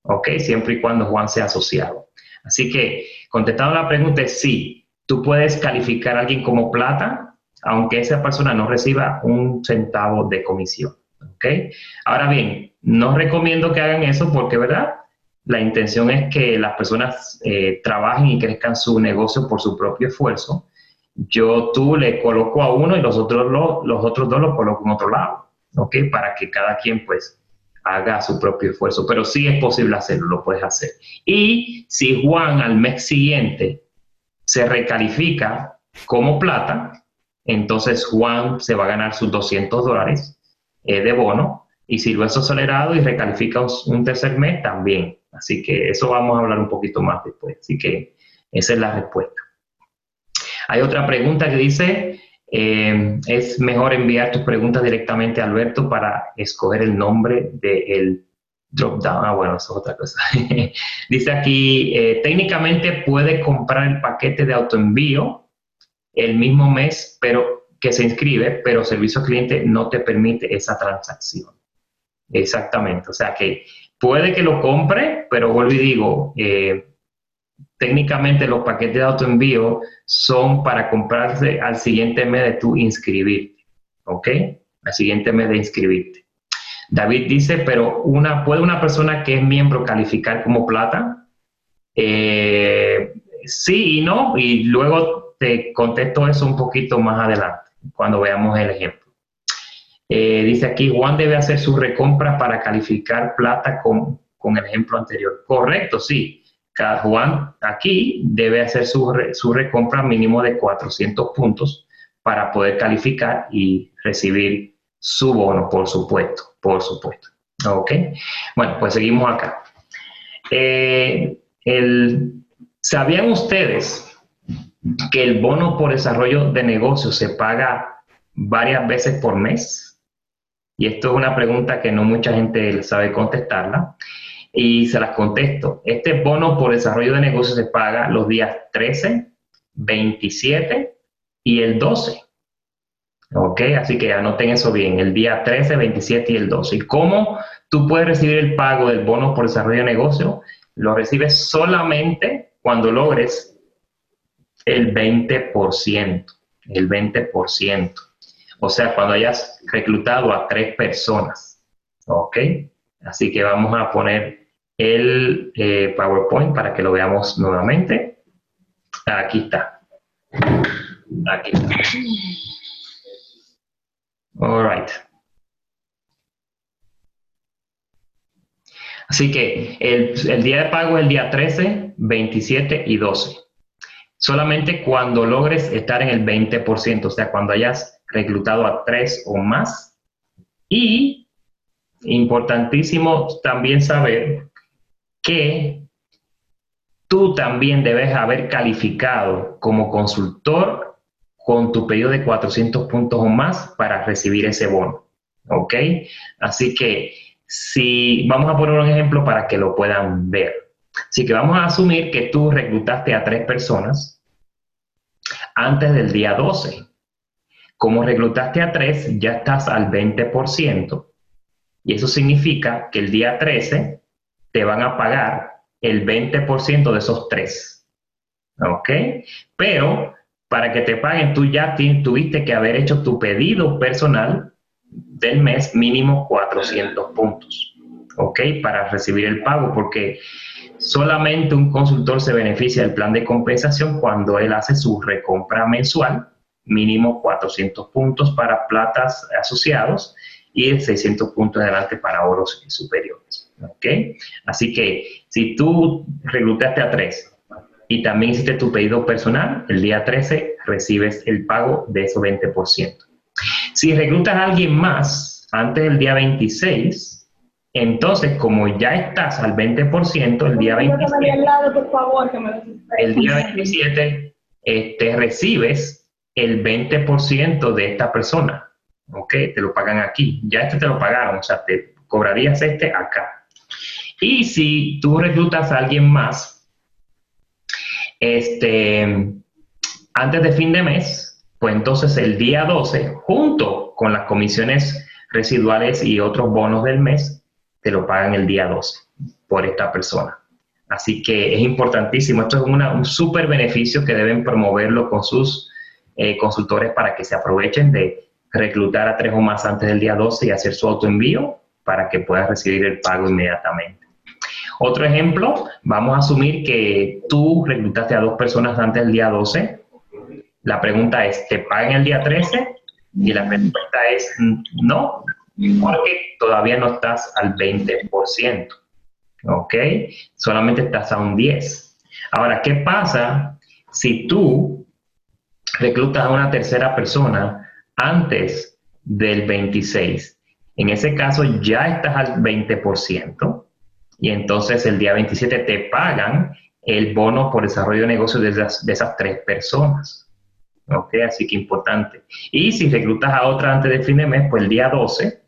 ¿Ok? Siempre y cuando Juan sea asociado. Así que, contestando la pregunta, es sí, tú puedes calificar a alguien como plata, aunque esa persona no reciba un centavo de comisión. ¿Ok? Ahora bien, no recomiendo que hagan eso porque, ¿verdad? La intención es que las personas eh, trabajen y crezcan su negocio por su propio esfuerzo. Yo tú le coloco a uno y los otros, los otros dos los coloco en otro lado, ¿ok? Para que cada quien pues haga su propio esfuerzo. Pero sí es posible hacerlo, lo puedes hacer. Y si Juan al mes siguiente se recalifica como plata, entonces Juan se va a ganar sus 200 dólares eh, de bono. Y si lo es acelerado y recalifica un tercer mes, también. Así que eso vamos a hablar un poquito más después. Así que esa es la respuesta. Hay otra pregunta que dice, eh, es mejor enviar tus preguntas directamente a Alberto para escoger el nombre del drop down. Ah, bueno, eso es otra cosa. dice aquí, eh, técnicamente puede comprar el paquete de autoenvío el mismo mes, pero que se inscribe, pero servicio cliente no te permite esa transacción. Exactamente, o sea que Puede que lo compre, pero vuelvo y digo, eh, técnicamente los paquetes de autoenvío son para comprarse al siguiente mes de tu inscribirte, ¿ok? Al siguiente mes de inscribirte. David dice, pero una, ¿puede una persona que es miembro calificar como plata? Eh, sí y no, y luego te contesto eso un poquito más adelante, cuando veamos el ejemplo. Eh, dice aquí, Juan debe hacer su recompra para calificar plata con, el ejemplo anterior. Correcto, sí. Cada Juan aquí debe hacer su, su recompra mínimo de 400 puntos para poder calificar y recibir su bono, por supuesto, por supuesto. ¿Ok? Bueno, pues seguimos acá. Eh, ¿Sabían ustedes que el bono por desarrollo de negocios se paga varias veces por mes? Y esto es una pregunta que no mucha gente sabe contestarla. Y se las contesto. Este bono por desarrollo de negocios se paga los días 13, 27 y el 12. ¿Ok? Así que anoten eso bien, el día 13, 27 y el 12. ¿Y cómo tú puedes recibir el pago del bono por desarrollo de negocio? Lo recibes solamente cuando logres el 20%, el 20%. O sea, cuando hayas reclutado a tres personas. ¿Ok? Así que vamos a poner el eh, PowerPoint para que lo veamos nuevamente. Aquí está. Aquí está. All right. Así que el, el, día de pago es el día 13, 27 y 12. Solamente cuando logres estar en el 20%, o sea, cuando hayas reclutado a tres o más. Y importantísimo también saber que tú también debes haber calificado como consultor con tu pedido de 400 puntos o más para recibir ese bono. ¿Ok? Así que si vamos a poner un ejemplo para que lo puedan ver. Así que vamos a asumir que tú reclutaste a tres personas antes del día 12. Como reclutaste a tres, ya estás al 20%. Y eso significa que el día 13 te van a pagar el 20% de esos tres. ¿Ok? Pero para que te paguen, tú ya tuviste que haber hecho tu pedido personal del mes mínimo 400 puntos. ¿Ok? Para recibir el pago, porque solamente un consultor se beneficia del plan de compensación cuando él hace su recompra mensual mínimo 400 puntos para platas asociados y 600 puntos adelante para oros superiores. ¿Ok? Así que si tú reclutaste a tres y también hiciste tu pedido personal, el día 13 recibes el pago de esos 20%. Si reclutas a alguien más antes del día 26, entonces como ya estás al 20%, el día 27, el día 27 este, recibes el 20% de esta persona. ¿Ok? Te lo pagan aquí. Ya este te lo pagaron, o sea, te cobrarías este acá. Y si tú reclutas a alguien más, este, antes de fin de mes, pues entonces el día 12, junto con las comisiones residuales y otros bonos del mes, te lo pagan el día 12 por esta persona. Así que es importantísimo, esto es un súper beneficio que deben promoverlo con sus eh, consultores para que se aprovechen de reclutar a tres o más antes del día 12 y hacer su autoenvío para que puedas recibir el pago inmediatamente. Otro ejemplo, vamos a asumir que tú reclutaste a dos personas antes del día 12. La pregunta es, ¿te pagan el día 13? Y la respuesta es no, porque todavía no estás al 20%. ¿Ok? Solamente estás a un 10. Ahora, ¿qué pasa si tú reclutas a una tercera persona antes del 26? En ese caso ya estás al 20% y entonces el día 27 te pagan el bono por desarrollo de negocio de esas, de esas tres personas. ¿Ok? Así que importante. Y si reclutas a otra antes del fin de mes, pues el día 12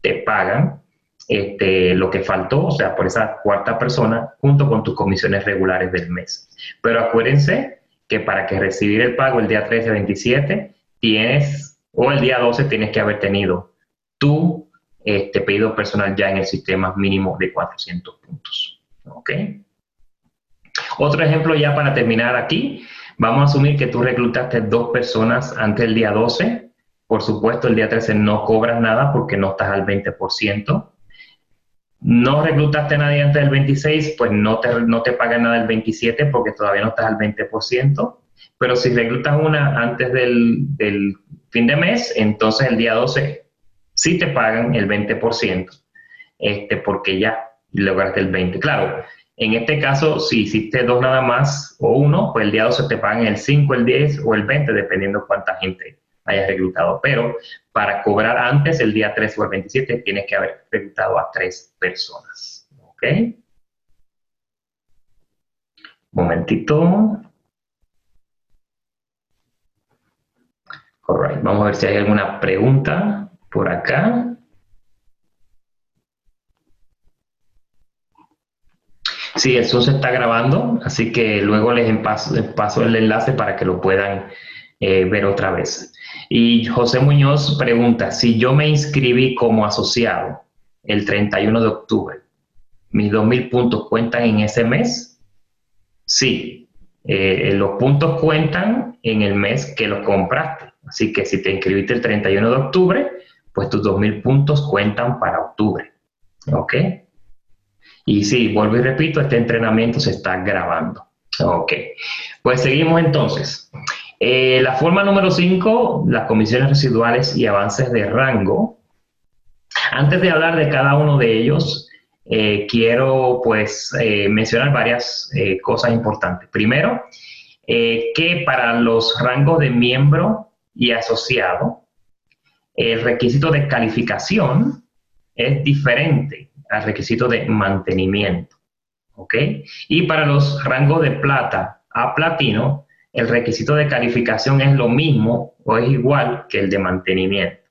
te pagan este, lo que faltó, o sea, por esa cuarta persona, junto con tus comisiones regulares del mes. Pero acuérdense que para recibir el pago el día 13 27, tienes, o el día 12 tienes que haber tenido tu este pedido personal ya en el sistema mínimo de 400 puntos. ¿Ok? Otro ejemplo ya para terminar aquí. Vamos a asumir que tú reclutaste dos personas antes del día 12. Por supuesto, el día 13 no cobras nada porque no estás al 20%. No reclutaste a nadie antes del 26, pues no te, no te pagan nada el 27 porque todavía no estás al 20%. Pero si reclutas una antes del, del fin de mes, entonces el día 12 sí te pagan el 20%, este, porque ya lograste el 20%. Claro, en este caso, si hiciste dos nada más o uno, pues el día 12 te pagan el 5, el 10 o el 20, dependiendo cuánta gente hayas reclutado. Pero para cobrar antes, el día 13 o el 27, tienes que haber reclutado a tres personas. ¿Ok? Momentito. All Vamos a ver si hay alguna pregunta por acá. Sí, eso se está grabando, así que luego les paso, el enlace para que lo puedan eh, ver otra vez. Y José Muñoz pregunta, si yo me inscribí como asociado el 31 de octubre, ¿mis 2.000 puntos cuentan en ese mes? Sí, eh, los puntos cuentan en el mes que los compraste. Así que si te inscribiste el 31 de octubre, pues tus 2.000 puntos cuentan para octubre. ¿Ok? Y sí, vuelvo y repito, este entrenamiento se está grabando. Ok. Pues seguimos entonces. Eh, la forma número 5, las comisiones residuales y avances de rango. Antes de hablar de cada uno de ellos, eh, quiero pues eh, mencionar varias cosas importantes. Primero, que para los rangos de miembro y asociado, el requisito de calificación es diferente al requisito de mantenimiento. ¿Ok? Y para los rangos de plata a platino, el requisito de calificación es lo mismo o es igual que el de mantenimiento.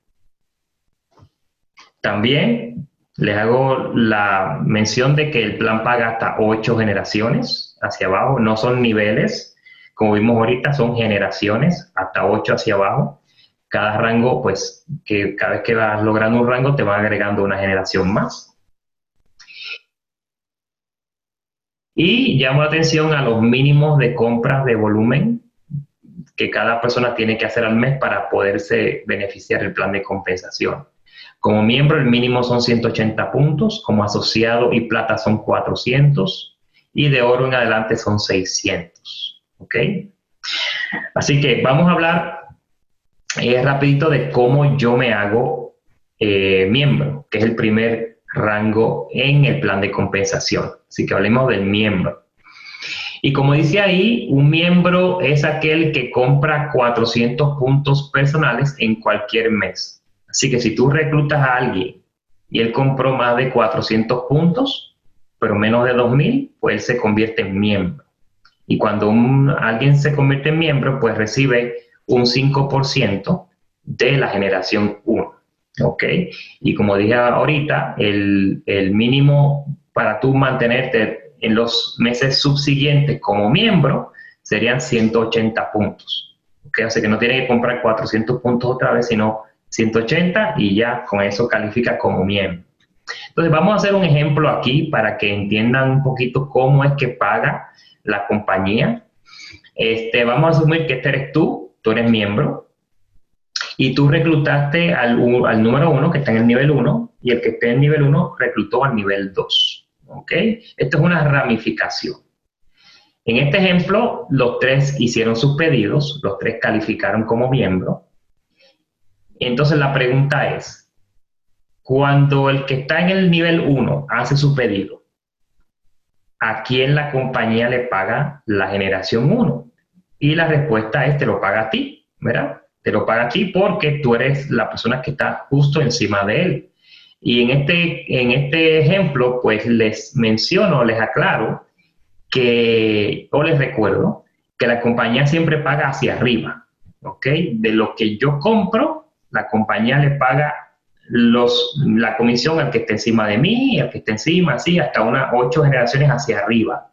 También les hago la mención de que el plan paga hasta ocho generaciones hacia abajo, no son niveles, como vimos ahorita, son generaciones, hasta ocho hacia abajo cada rango, pues, que cada vez que vas logrando un rango, te va agregando una generación más. Y llamo la atención a los mínimos de compras de volumen que cada persona tiene que hacer al mes para poderse beneficiar del plan de compensación. Como miembro, el mínimo son 180 puntos, como asociado y plata son 400, y de oro en adelante son 600. ¿Ok? Así que vamos a hablar es rapidito de cómo yo me hago eh, miembro, que es el primer rango en el plan de compensación. Así que hablemos del miembro. Y como dice ahí, un miembro es aquel que compra 400 puntos personales en cualquier mes. Así que si tú reclutas a alguien y él compró más de 400 puntos, pero menos de 2.000, pues él se convierte en miembro. Y cuando alguien se convierte en miembro, pues recibe un 5% de la generación 1. ¿Ok? Y como dije ahorita, el, el mínimo para tú mantenerte en los meses subsiguientes como miembro serían 180 puntos. ¿Ok? Así que no tiene que comprar 400 puntos otra vez, sino 180 y ya con eso califica como miembro. Entonces vamos a hacer un ejemplo aquí para que entiendan un poquito cómo es que paga la compañía. Este, vamos a asumir que este eres tú, tú eres miembro, y tú reclutaste al, al número uno que está en el nivel 1 y el que está en el nivel 1 reclutó al nivel 2. ¿Ok? Esto es una ramificación. En este ejemplo, los tres hicieron sus pedidos, los tres calificaron como miembro. Entonces la pregunta es, cuando el que está en el nivel 1 hace su pedido, ¿a quién la compañía le paga la generación 1? Y la respuesta es, te lo paga a ti, ¿verdad? Te lo paga a ti porque tú eres la persona que está justo encima de él. Y en este, en este ejemplo, pues les menciono, les aclaro que, o les recuerdo, que la compañía siempre paga hacia arriba, ¿ok? De lo que yo compro, la compañía le paga los, la comisión al que esté encima de mí, al que esté encima, así, hasta unas ocho generaciones hacia arriba.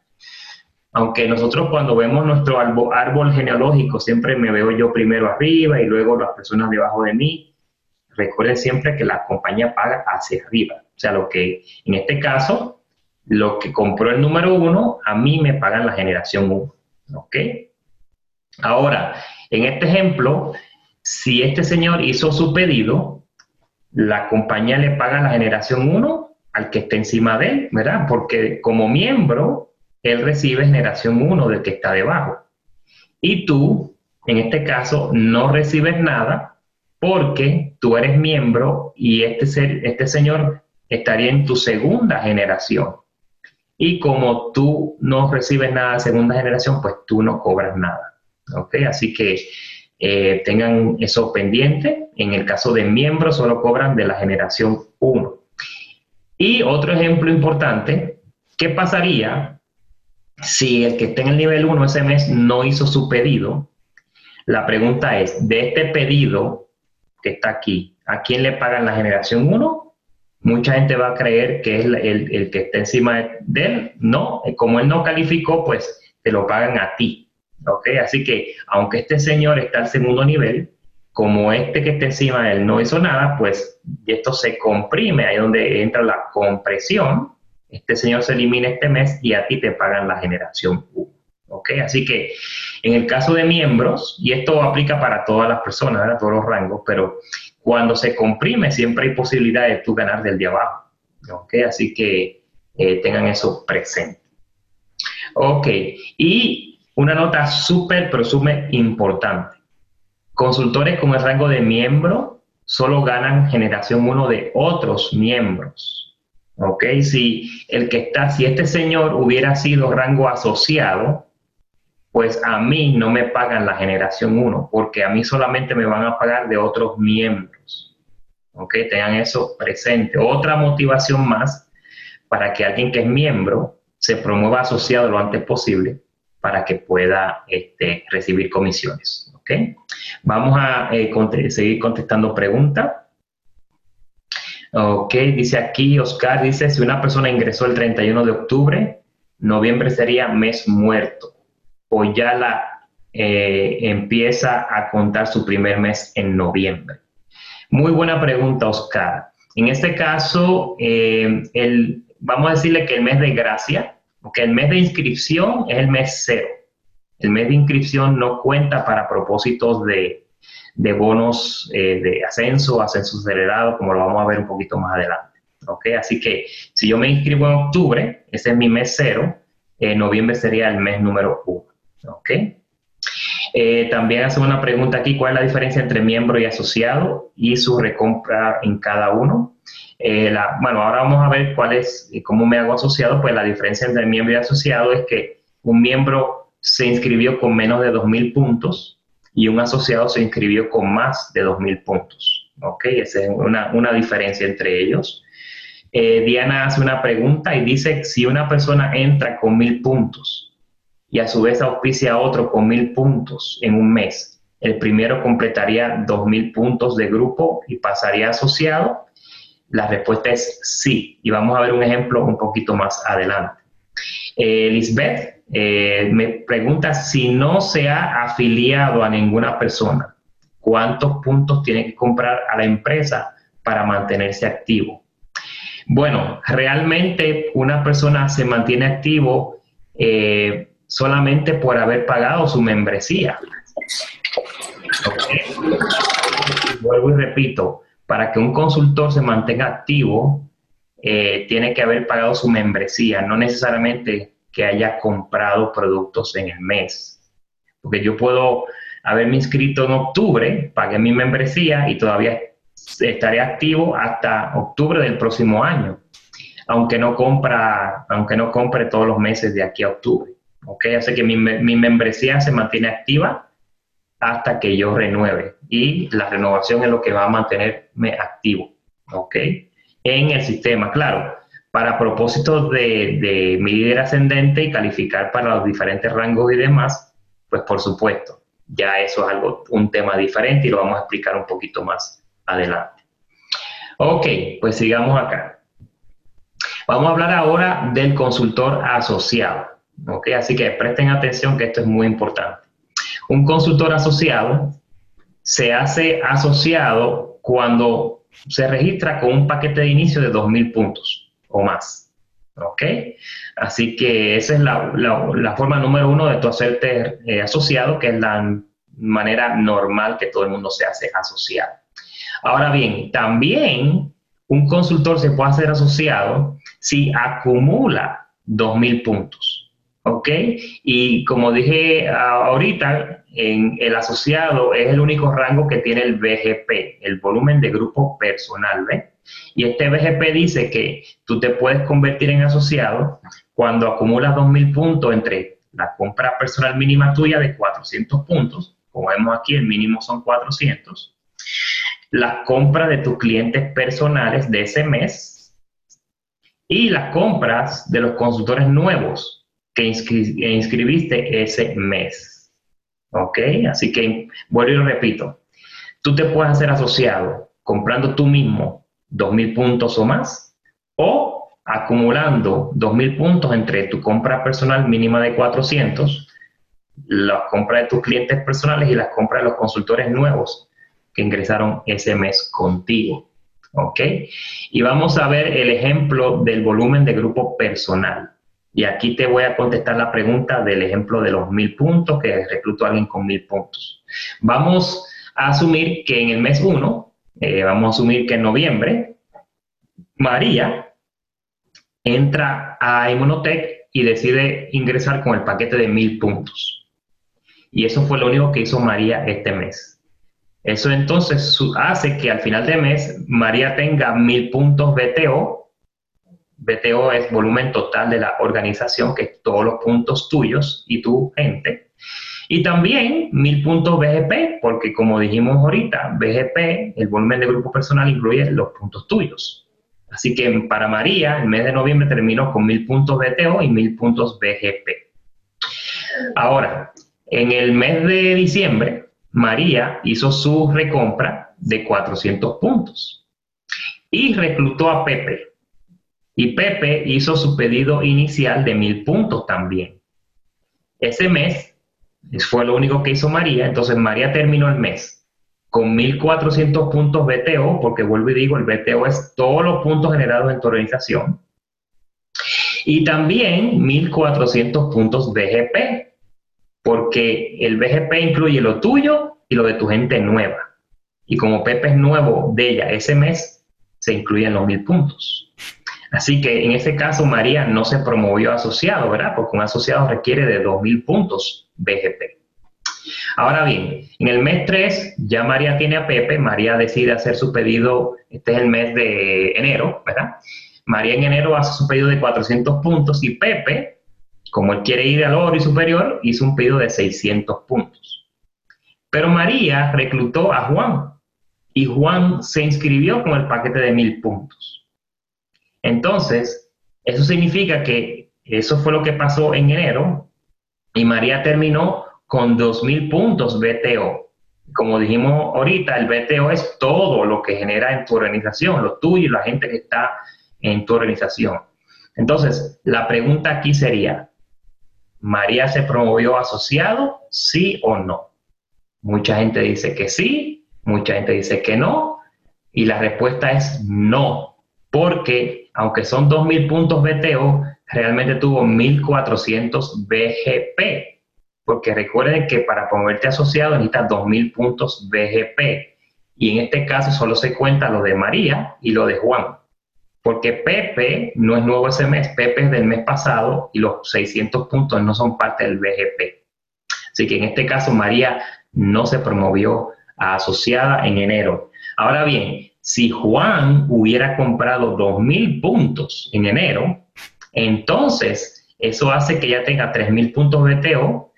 Aunque nosotros cuando vemos nuestro árbol, genealógico, siempre me veo yo primero arriba y luego las personas debajo de mí. Recuerden siempre que la compañía paga hacia arriba. O sea, lo que en este caso, lo que compró el número uno, a mí me pagan la generación uno. ¿Ok? Ahora, en este ejemplo, si este señor hizo su pedido, la compañía le paga la generación 1 al que esté encima de él, ¿verdad? Porque como miembro, él recibe generación 1 del que está debajo. Y tú, en este caso, no recibes nada porque tú eres miembro y este, ser, este señor estaría en tu segunda generación. Y como tú no recibes nada de segunda generación, pues tú no cobras nada. ¿Ok? Así que eh, tengan eso pendiente. En el caso de miembros, solo cobran de la generación 1. Y otro ejemplo importante, ¿qué pasaría si el que está en el nivel 1 ese mes no hizo su pedido? La pregunta es, de este pedido que está aquí, ¿a quién le pagan la generación 1? Mucha gente va a creer que es el, el que está encima de él. No, como él no calificó, pues te lo pagan a ti. Así que, aunque este señor está al segundo nivel, como este que está encima de él no hizo nada, pues esto se comprime, ahí donde entra la compresión. Este señor se elimina este mes y a ti te pagan la generación 1. ¿ok? Así que en el caso de miembros, y esto aplica para todas las personas, ¿verdad? todos los rangos, pero cuando se comprime siempre hay posibilidad de tú ganar del de abajo. ¿ok? Así que eh, tengan eso presente. Ok, y una nota súper, pero súper importante. Consultores con el rango de miembro solo ganan generación 1 de otros miembros. ¿Ok? Si el que está, si este señor hubiera sido rango asociado, pues a mí no me pagan la generación 1, porque a mí solamente me van a pagar de otros miembros. ¿Ok? Tengan eso presente. Otra motivación más para que alguien que es miembro se promueva asociado lo antes posible para que pueda este, recibir comisiones. ¿ok? Vamos a eh, seguir contestando preguntas. Ok, dice aquí Oscar, dice, si una persona ingresó el 31 de octubre, noviembre sería mes muerto, o ya la eh, empieza a contar su primer mes en noviembre. Muy buena pregunta, Oscar. En este caso, eh, el, vamos a decirle que el mes de gracia porque el mes de inscripción es el mes cero. El mes de inscripción no cuenta para propósitos de, bonos eh, de ascenso, ascenso acelerado, como lo vamos a ver un poquito más adelante. ¿okay? Así que si yo me inscribo en octubre, ese es mi mes cero, en noviembre sería el mes número uno. ¿okay? Eh, también hace una pregunta aquí, ¿cuál es la diferencia entre miembro y asociado y su recompra en cada uno? Eh, bueno, ahora vamos a ver cuál es, cómo me hago asociado, pues la diferencia entre miembro y asociado es que un miembro se inscribió con menos de 2.000 puntos y un asociado se inscribió con más de 2.000 puntos. ¿Ok? Esa es una, una diferencia entre ellos. Eh, Diana hace una pregunta y dice, si una persona entra con 1.000 puntos y a su vez auspicia a otro con 1.000 puntos en un mes, el primero completaría 2.000 puntos de grupo y pasaría asociado. La respuesta es sí. Y vamos a ver un ejemplo un poquito más adelante. Eh, Lisbeth eh, me pregunta si no se ha afiliado a ninguna persona, ¿cuántos puntos tiene que comprar a la empresa para mantenerse activo? Bueno, realmente una persona se mantiene activo eh, solamente por haber pagado su membresía. Vuelvo y repito, para que un consultor se mantenga activo, eh, tiene que haber pagado su membresía, no necesariamente que haya comprado productos en el mes. Porque yo puedo haberme inscrito en octubre, pagué mi membresía y todavía estaré activo hasta octubre del próximo año, aunque no compra, aunque no compre todos los meses de aquí a octubre. ¿ok? Así que mi, mi membresía se mantiene activa hasta que yo renueve y la renovación es lo que va a mantenerme activo, ¿ok? En el sistema, claro, para propósitos de, de medir ascendente y calificar para los diferentes rangos y demás, pues por supuesto, ya eso es algo, un tema diferente y lo vamos a explicar un poquito más adelante. Ok, pues sigamos acá. Vamos a hablar ahora del consultor asociado. Ok, así que presten atención que esto es muy importante. Un consultor asociado se hace asociado cuando se registra con un paquete de inicio de 2.000 puntos o más. ¿Ok? Así que esa es la, forma número uno de tu hacerte eh, asociado, que es la manera normal que todo el mundo se hace asociado. Ahora bien, también un consultor se puede hacer asociado si acumula 2.000 puntos. ¿Ok? Y como dije ahorita, en el asociado es el único rango que tiene el BGP, el volumen de grupo personal, ¿ves? Y este BGP dice que tú te puedes convertir en asociado cuando acumulas 2.000 puntos entre la compra personal mínima tuya de 400 puntos, como vemos aquí el mínimo son 400, las compras de tus clientes personales de ese mes y las compras de los consultores nuevos que inscribiste ese mes. ¿Ok? Así que vuelvo y repito. Tú te puedes hacer asociado comprando tú mismo 2.000 puntos o más o acumulando 2.000 puntos entre tu compra personal mínima de 400, las compras de tus clientes personales y las compras de los consultores nuevos que ingresaron ese mes contigo. ¿Ok? Y vamos a ver el ejemplo del volumen de grupo personal. Y aquí te voy a contestar la pregunta del ejemplo de los mil puntos, que recluto a alguien con mil puntos. Vamos a asumir que en el mes 1, eh, vamos a asumir que en noviembre, María entra a Immunotech y decide ingresar con el paquete de mil puntos. Y eso fue lo único que hizo María este mes. Eso entonces hace que al final de mes María tenga mil puntos BTO BTO es volumen total de la organización, que es todos los puntos tuyos y tu gente. Y también mil puntos BGP, porque como dijimos ahorita, BGP, el volumen de grupo personal, incluye los puntos tuyos. Así que para María, el mes de noviembre terminó con mil puntos BTO y mil puntos BGP. Ahora, en el mes de diciembre, María hizo su recompra de 400 puntos y reclutó a Pepe, y Pepe hizo su pedido inicial de mil puntos también. Ese mes fue lo único que hizo María, entonces María terminó el mes con 1.400 puntos BTO, porque vuelvo y digo, el BTO es todos los puntos generados en tu organización. Y también 1.400 puntos BGP, porque el BGP incluye lo tuyo y lo de tu gente nueva. Y como Pepe es nuevo de ella ese mes, se incluyen los 1.000 puntos. Así que en este caso María no se promovió asociado, ¿verdad? Porque un asociado requiere de 2.000 puntos BGP. Ahora bien, en el mes 3 ya María tiene a Pepe, María decide hacer su pedido, este es el mes de enero, ¿verdad? María en enero hace su pedido de 400 puntos y Pepe Como él quiere ir al oro y superior, hizo un pedido de 600 puntos. Pero María reclutó a Juan y Juan se inscribió con el paquete de mil puntos. Entonces, eso significa que eso fue lo que pasó en enero y María terminó con 2.000 puntos BTO. Como dijimos ahorita, el BTO es todo lo que genera en tu organización, lo tuyo y la gente que está en tu organización. Entonces, la pregunta aquí sería, ¿María se promovió asociado? ¿Sí o no? Mucha gente dice que sí, mucha gente dice que no, y la respuesta es no, porque aunque son 2.000 puntos BTO, realmente tuvo 1.400 BGP, porque recuerden que para promoverte asociado necesitas 2.000 puntos BGP, y en este caso solo se cuenta lo de María y lo de Juan porque Pepe no es nuevo ese mes, Pepe es del mes pasado y los 600 puntos no son parte del BGP. Así que en este caso María no se promovió a asociada en enero. Ahora bien, si Juan hubiera comprado 2.000 puntos en enero, entonces eso hace que ya tenga 3.000 puntos BTO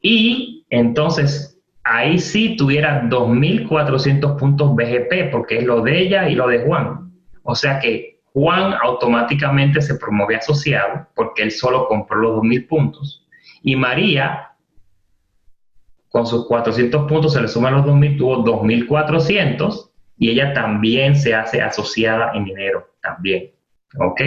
y entonces ahí sí tuviera 2.400 puntos BGP porque es lo de ella y lo de Juan. O sea que Juan automáticamente se promueve asociado porque él solo compró los 2.000 puntos. Y María, con sus 400 puntos, se le suman los 2.000, tuvo 2.400 y ella también se hace asociada en dinero, también. ¿Ok?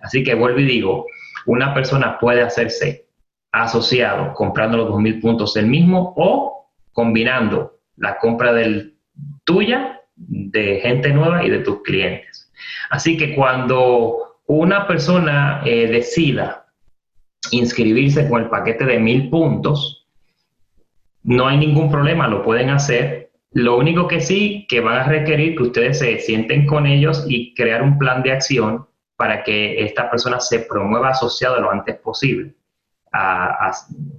Así que vuelvo y digo, una persona puede hacerse asociado comprando los 2.000 puntos el mismo o combinando la compra del tuya, de gente nueva y de tus clientes. Así que cuando una persona eh, decida inscribirse con el paquete de mil puntos, no hay ningún problema, lo pueden hacer. Lo único que sí, que van a requerir que ustedes se sienten con ellos y crear un plan de acción para que esta persona se promueva asociado lo antes posible,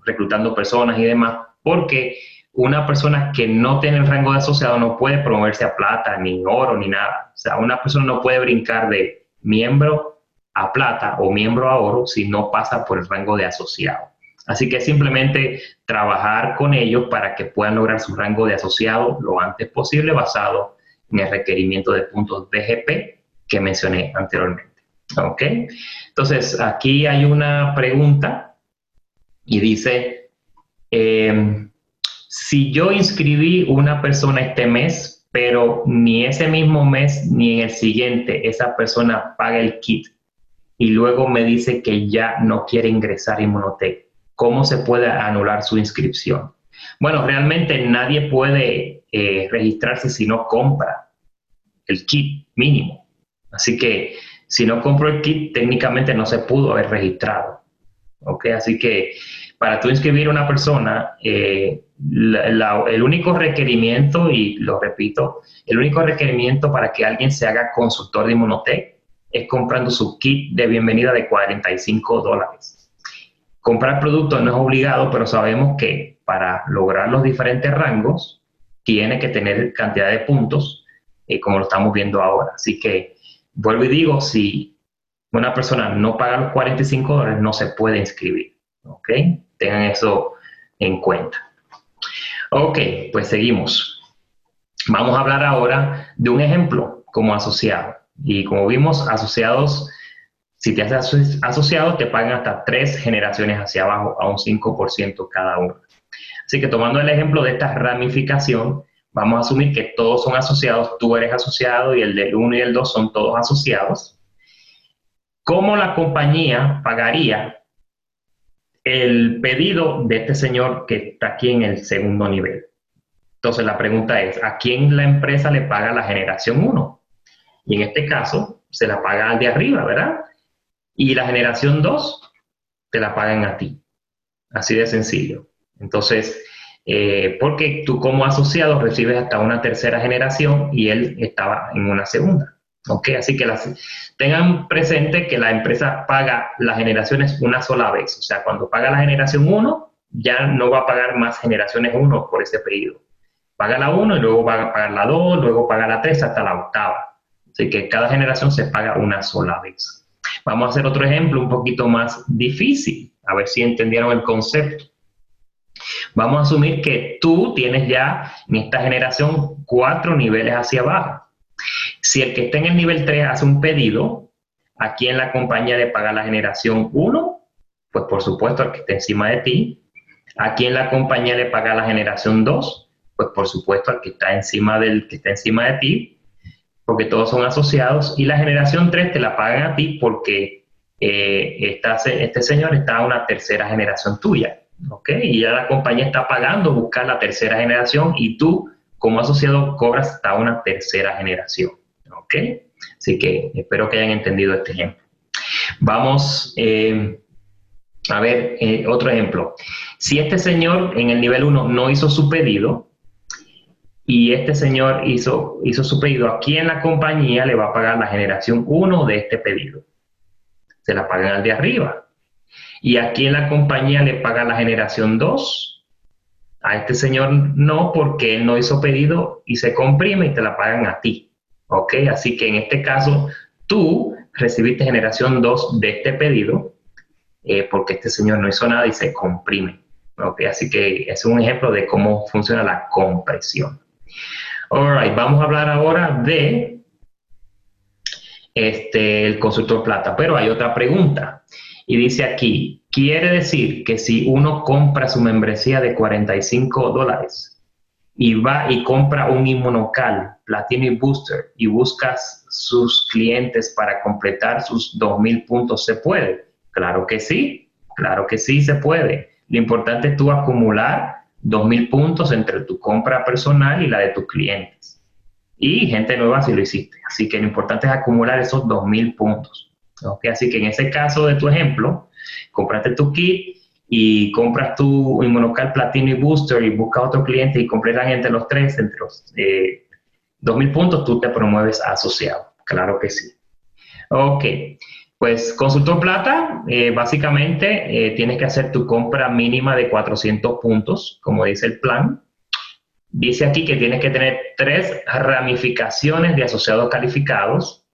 reclutando personas y demás, porque una persona que no tiene el rango de asociado no puede promoverse a plata, ni oro, ni nada. O sea, una persona no puede brincar de miembro a plata o miembro a oro si no pasa por el rango de asociado. Así que simplemente trabajar con ellos para que puedan lograr su rango de asociado lo antes posible basado en el requerimiento de puntos BGP que mencioné anteriormente. ¿Ok? Entonces, aquí hay una pregunta y dice, eh, si yo inscribí una persona este mes, pero ni ese mismo mes ni en el siguiente esa persona paga el kit y luego me dice que ya no quiere ingresar a Inmunotech, ¿cómo se puede anular su inscripción? Bueno, realmente nadie puede eh, registrarse si no compra el kit mínimo. Así que si no compro el kit, técnicamente no se pudo haber registrado. ¿Ok? Así que para tú inscribir a una persona, eh, el único requerimiento, y lo repito, el único requerimiento para que alguien se haga consultor de Inmunotech es comprando su kit de bienvenida de 45 dólares. Comprar productos no es obligado, pero sabemos que para lograr los diferentes rangos tiene que tener cantidad de puntos, eh, como lo estamos viendo ahora. Así que vuelvo y digo, si una persona no paga los 45 dólares, no se puede inscribir. ¿Ok? Tengan eso en cuenta. Ok, pues seguimos. Vamos a hablar ahora de un ejemplo como asociado. Y como vimos, asociados, si te haces asociado, te pagan hasta tres generaciones hacia abajo a un 5% cada uno. Así que tomando el ejemplo de esta ramificación, vamos a asumir que todos son asociados, tú eres asociado y el del 1 y el 2 son todos asociados. ¿Cómo la compañía pagaría el pedido de este señor que está aquí en el segundo nivel. Entonces la pregunta es, ¿a quién la empresa le paga la generación 1? Y en este caso se la paga al de arriba, ¿verdad? Y la generación 2 te la pagan a ti. Así de sencillo. Entonces, eh, porque tú como asociado recibes hasta una tercera generación y él estaba en una segunda. ¿Ok? Así que las, tengan presente que la empresa paga las generaciones una sola vez. O sea, cuando paga la generación 1, ya no va a pagar más generaciones 1 por ese pedido. Paga la 1 y luego va a pagar la 2, luego paga la 3 hasta la octava. Así que cada generación se paga una sola vez. Vamos a hacer otro ejemplo un poquito más difícil. A ver si entendieron el concepto. Vamos a asumir que tú tienes ya en esta generación cuatro niveles hacia abajo. Si el que está en el nivel 3 hace un pedido, ¿a quién la compañía le paga la generación 1? Pues por supuesto al que está encima de ti. ¿A quién la compañía le paga la generación 2? Pues por supuesto al que está encima del que está encima de ti, porque todos son asociados. Y la generación 3 te la pagan a ti porque eh, este señor está a una tercera generación tuya. ¿ok? Y ya la compañía está pagando buscar la tercera generación y tú como asociado cobras hasta una tercera generación, ¿ok? Así que espero que hayan entendido este ejemplo. Vamos eh, a ver eh, otro ejemplo. Si este señor en el nivel 1 no hizo su pedido y este señor hizo, hizo su pedido, ¿a quién la compañía le va a pagar la generación 1 de este pedido? Se la pagan al de arriba. ¿Y a quién la compañía le paga la generación 2? A este señor no, porque él no hizo pedido y se comprime y te la pagan a ti. ¿Ok? Así que en este caso, tú recibiste generación 2 de este pedido eh, porque este señor no hizo nada y se comprime. ¿Ok? Así que es un ejemplo de cómo funciona la compresión. Alright, vamos a hablar ahora de este, el consultor plata, pero hay otra pregunta. Y dice aquí, quiere decir que si uno compra su membresía de 45 dólares y va y compra un inmunocal, Platino y Booster, y buscas sus clientes para completar sus 2.000 puntos, ¿se puede? Claro que sí, claro que sí se puede. Lo importante es tú acumular 2.000 puntos entre tu compra personal y la de tus clientes. Y gente nueva si lo hiciste. Así que lo importante es acumular esos 2.000 puntos. Así que en ese caso de tu ejemplo, compraste tu kit y compras tu inmunocal platino y booster y buscas otro cliente y completas entre los tres, entre los eh, 2.000 puntos, tú te promueves asociado. Claro que sí. Ok, pues consultor plata, eh, básicamente eh, tienes que hacer tu compra mínima de 400 puntos, como dice el plan. Dice aquí que tienes que tener tres ramificaciones de asociados calificados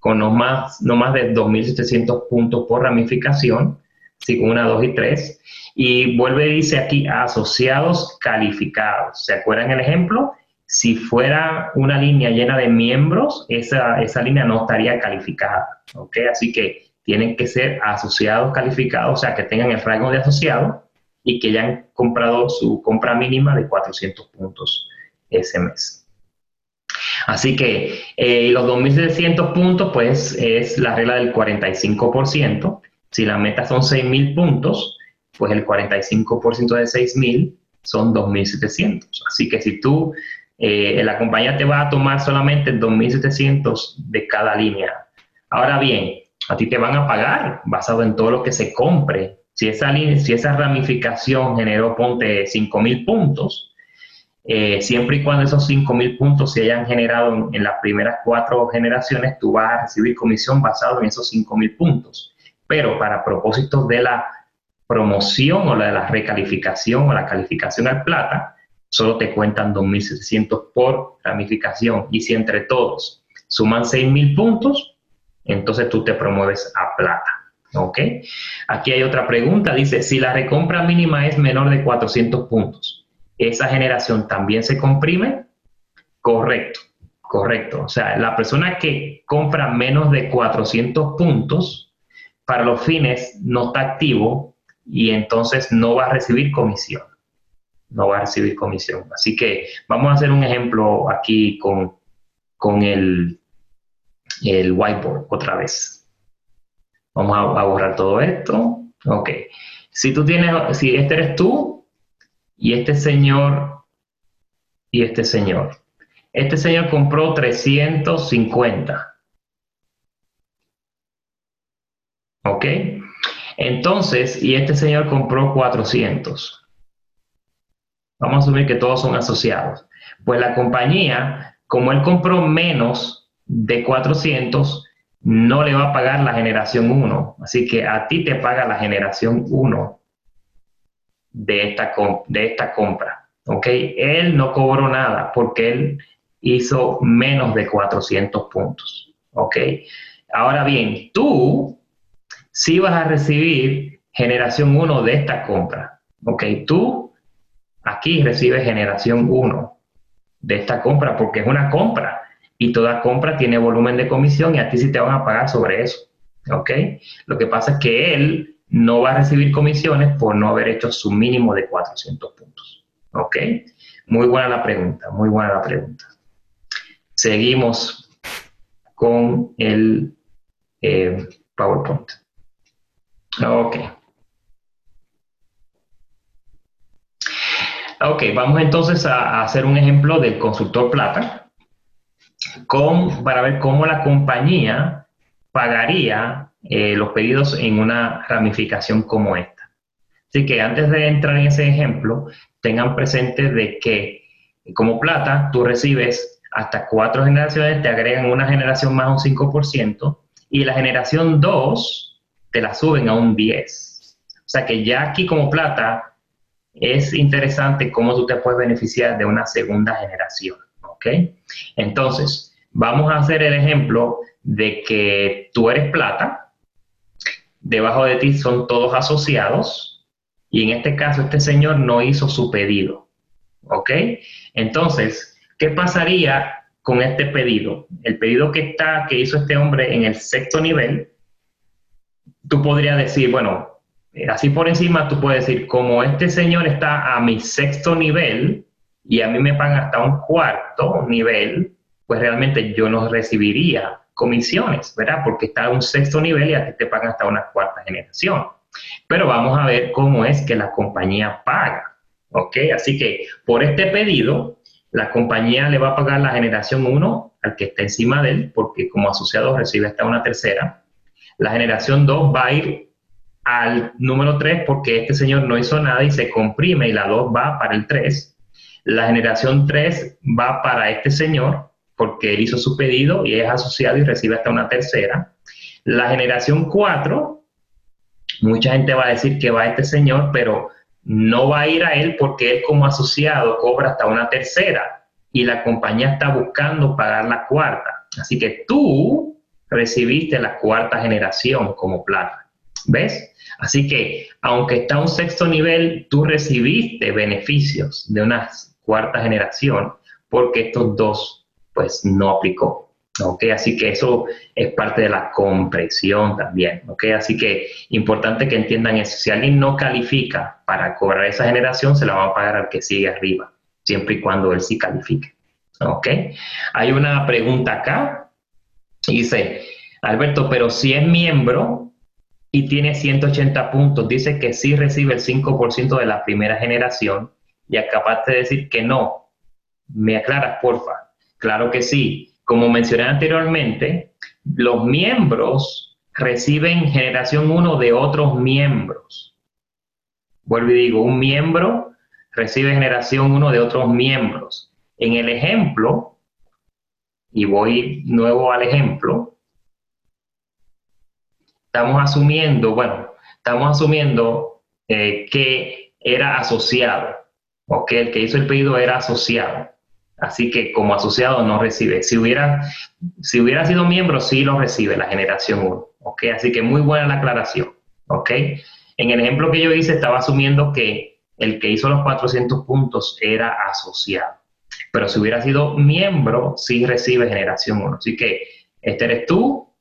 con no más, no más de 2.700 puntos por ramificación, así con una, dos y tres. Y vuelve dice aquí asociados calificados. ¿Se acuerdan el ejemplo? Si fuera una línea llena de miembros, esa, esa línea no estaría calificada. ¿ok? Así que tienen que ser asociados calificados, o sea, que tengan el rango de asociado y que hayan comprado su compra mínima de 400 puntos ese mes. Así que eh, los 2.700 puntos, pues es la regla del 45%. Si la meta son 6.000 puntos, pues el 45% de 6.000 son 2.700. Así que si tú, eh, la compañía te va a tomar solamente 2.700 de cada línea. Ahora bien, a ti te van a pagar basado en todo lo que se compre. Si esa, si esa ramificación generó, ponte 5.000 puntos, eh, siempre y cuando esos 5.000 puntos se hayan generado en, las primeras cuatro generaciones, tú vas a recibir comisión basado en esos 5.000 puntos. Pero para propósitos de la promoción o la de la recalificación o la calificación al plata, solo te cuentan 2.700 por ramificación. Y si entre todos suman 6.000 puntos, entonces tú te promueves a plata. ¿Ok? Aquí hay otra pregunta. Dice, si la recompra mínima es menor de 400 puntos, esa generación también se comprime? Correcto, correcto. O sea, la persona que compra menos de 400 puntos, para los fines no está activo y entonces no va a recibir comisión. No va a recibir comisión. Así que vamos a hacer un ejemplo aquí con, con el, el whiteboard otra vez. Vamos a, a borrar todo esto. Ok. Si tú tienes, si este eres tú, y este señor y este señor. Este señor compró 350. ¿Ok? Entonces, y este señor compró 400. Vamos a asumir que todos son asociados. Pues la compañía, como él compró menos de 400, no le va a pagar la generación 1. Así que a ti te paga la generación 1 de esta, de esta compra. ¿Ok? Él no cobró nada porque él hizo menos de 400 puntos. ¿Ok? Ahora bien, tú sí vas a recibir generación 1 de esta compra. ¿Ok? Tú aquí recibes generación 1 de esta compra porque es una compra y toda compra tiene volumen de comisión y a ti sí te van a pagar sobre eso. ¿Ok? Lo que pasa es que él no va a recibir comisiones por no haber hecho su mínimo de 400 puntos. ¿Ok? Muy buena la pregunta, muy buena la pregunta. Seguimos con el eh, PowerPoint. Ok. Ok, vamos entonces a, hacer un ejemplo del consultor plata para ver cómo la compañía pagaría eh, los pedidos en una ramificación como esta. Así que antes de entrar en ese ejemplo, tengan presente de que como plata tú recibes hasta cuatro generaciones, te agregan una generación más un 5% y la generación 2 te la suben a un 10. O sea que ya aquí como plata es interesante cómo tú te puedes beneficiar de una segunda generación. ¿Ok? Entonces, vamos a hacer el ejemplo de que tú eres plata, debajo de ti son todos asociados y en este caso este señor no hizo su pedido. ¿Ok? Entonces, ¿qué pasaría con este pedido? El pedido que está, que hizo este hombre en el sexto nivel, tú podrías decir, bueno, así por encima tú puedes decir, como este señor está a mi sexto nivel y a mí me pagan hasta un cuarto nivel, pues realmente yo no recibiría comisiones, ¿verdad? Porque está a un sexto nivel y a ti te pagan hasta una cuarta generación. Pero vamos a ver cómo es que la compañía paga, ¿ok? Así que por este pedido, la compañía le va a pagar la generación 1 al que está encima de él, porque como asociado recibe hasta una tercera. La generación 2 va a ir al número 3 porque este señor no hizo nada y se comprime y la 2 va para el 3. La generación 3 va para este señor porque él hizo su pedido y es asociado y recibe hasta una tercera. La generación 4, mucha gente va a decir que va a este señor, pero no va a ir a él porque él como asociado cobra hasta una tercera y la compañía está buscando pagar la cuarta. Así que tú recibiste la cuarta generación como plata. ¿Ves? Así que aunque está a un sexto nivel, tú recibiste beneficios de una cuarta generación porque estos dos pues no aplicó. ¿ok? Así que eso es parte de la compresión también, ¿ok? Así que importante que entiendan eso. Si alguien no califica para cobrar esa generación, se la va a pagar al que sigue arriba, siempre y cuando él sí califique, ¿ok? Hay una pregunta acá, dice, Alberto, pero si es miembro y tiene 180 puntos, dice que sí recibe el 5% de la primera generación y acabaste de decir que no. ¿Me aclaras, porfa? Claro que sí. Como mencioné anteriormente, los miembros reciben generación 1 de otros miembros. Vuelvo y digo, un miembro recibe generación 1 de otros miembros. En el ejemplo, y voy nuevo al ejemplo, estamos asumiendo, bueno, estamos asumiendo eh, que era asociado, o el que hizo el pedido era asociado. Así que como asociado no recibe. Si hubiera, si hubiera sido miembro, sí lo recibe la generación 1. ¿ok? Así que muy buena la aclaración. ¿ok? En el ejemplo que yo hice estaba asumiendo que el que hizo los 400 puntos era asociado. Pero si hubiera sido miembro, sí recibe generación 1. Así que este eres tú,